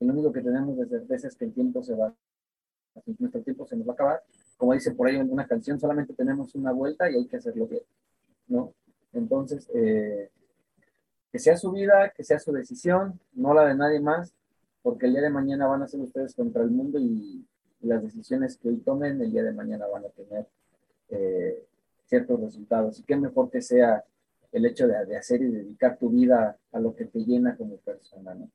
lo único que tenemos de certeza es que el tiempo se va, nuestro tiempo se nos va a acabar. Como dice por ahí en una canción, solamente tenemos una vuelta y hay que hacerlo bien, ¿no? Entonces, eh, que sea su vida, que sea su decisión, no la de nadie más, porque el día de mañana van a ser ustedes contra el mundo y, las decisiones que hoy tomen el día de mañana van a tener eh, ciertos resultados. Y qué mejor que sea el hecho de, hacer y dedicar tu vida a lo que te llena como persona, ¿no?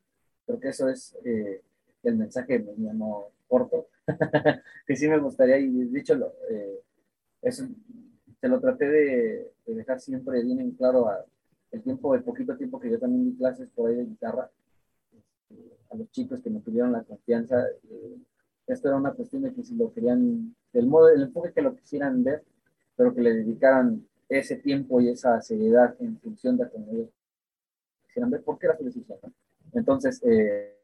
Creo que eso es eh, el mensaje no corto, que sí me gustaría, y eh, eso, te lo traté de, de, dejar siempre bien en claro a, el tiempo, el poquito tiempo que yo también di clases por ahí de guitarra, este, a los chicos que me tuvieron la confianza, eh, esto era una cuestión de que si lo querían, del modo, el enfoque que lo quisieran ver, pero que le dedicaran ese tiempo y esa seriedad en función de cómo ellos quisieran ver, porque era su decisión. Entonces, eh,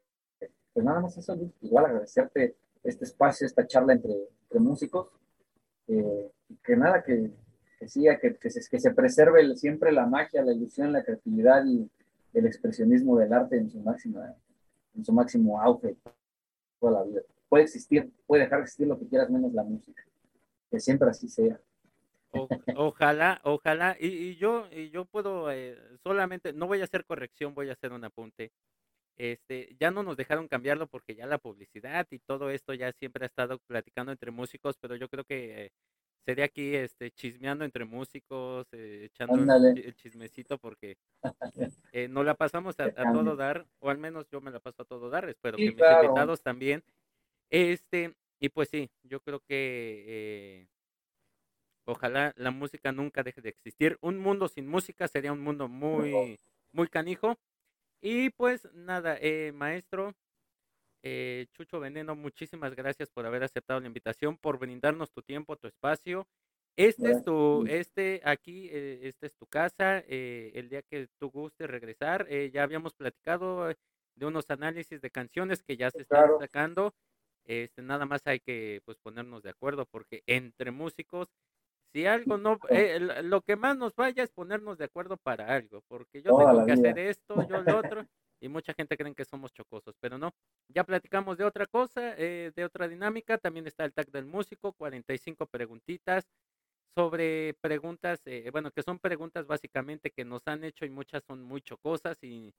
pues nada más eso, igual agradecerte este espacio, esta charla entre, entre músicos, eh, que nada, que que siga, que, que, se, que se preserve siempre la magia, la ilusión, la creatividad y el expresionismo del arte en su, máxima, en su máximo auge toda la vida. Puede existir, puede dejar de existir lo que quieras menos la música. Que siempre así sea. ojalá, ojalá. Y, yo, y yo puedo eh, solamente, no voy a hacer corrección, voy a hacer un apunte. Este, ya no nos dejaron cambiarlo porque ya la publicidad y todo esto ya siempre ha estado platicando entre músicos, pero yo creo que sería aquí este chismeando entre músicos, eh, echando el, chismecito porque eh, no la pasamos a, todo dar, o al menos yo me la paso a todo dar, espero que mis invitados también. Este, y pues sí, yo creo que eh, ojalá la música nunca deje de existir. Un mundo sin música sería un mundo muy, muy canijo. Y pues nada, maestro, eh, Chucho Veneno, muchísimas gracias por haber aceptado la invitación, por brindarnos tu tiempo, tu espacio. Este es tu, este aquí, eh, este es tu casa. Eh, el día que tú guste regresar, ya habíamos platicado de unos análisis de canciones que ya se están sacando. Este, nada más hay que pues ponernos de acuerdo porque entre músicos, si algo no, lo que más nos vaya es ponernos de acuerdo para algo, porque yo tengo que hacer esto, yo lo otro y mucha gente cree que somos chocosos, pero no. Ya platicamos de otra cosa, eh, de otra dinámica. También está el tag del músico, 45 preguntitas sobre preguntas, eh, bueno, que son preguntas básicamente que nos han hecho y muchas son muy chocosas y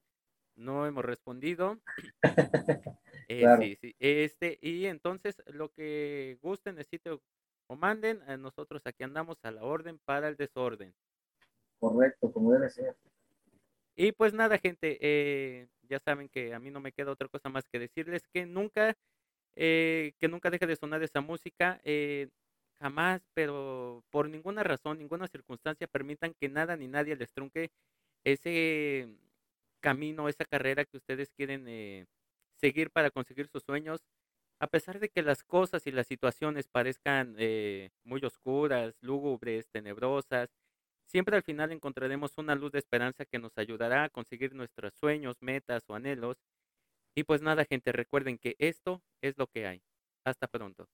no hemos respondido. Eh, sí, sí. Este, y entonces lo que guste, necesite o manden, a nosotros aquí andamos a la orden para el desorden. Correcto, como debe ser. Y pues nada, gente, eh, ya saben que a mí no me queda otra cosa más que decirles que nunca, eh, que nunca deje de sonar esa música, eh, jamás, pero por ninguna razón, ninguna circunstancia permitan que nada ni nadie les trunque ese camino, esa carrera que ustedes quieren seguir para conseguir sus sueños. A pesar de que las cosas y las situaciones parezcan muy oscuras, lúgubres, tenebrosas, Siempre al final encontraremos una luz de esperanza que nos ayudará a conseguir nuestros sueños, metas o anhelos. Y pues nada, gente, recuerden que esto es lo que hay. Hasta pronto.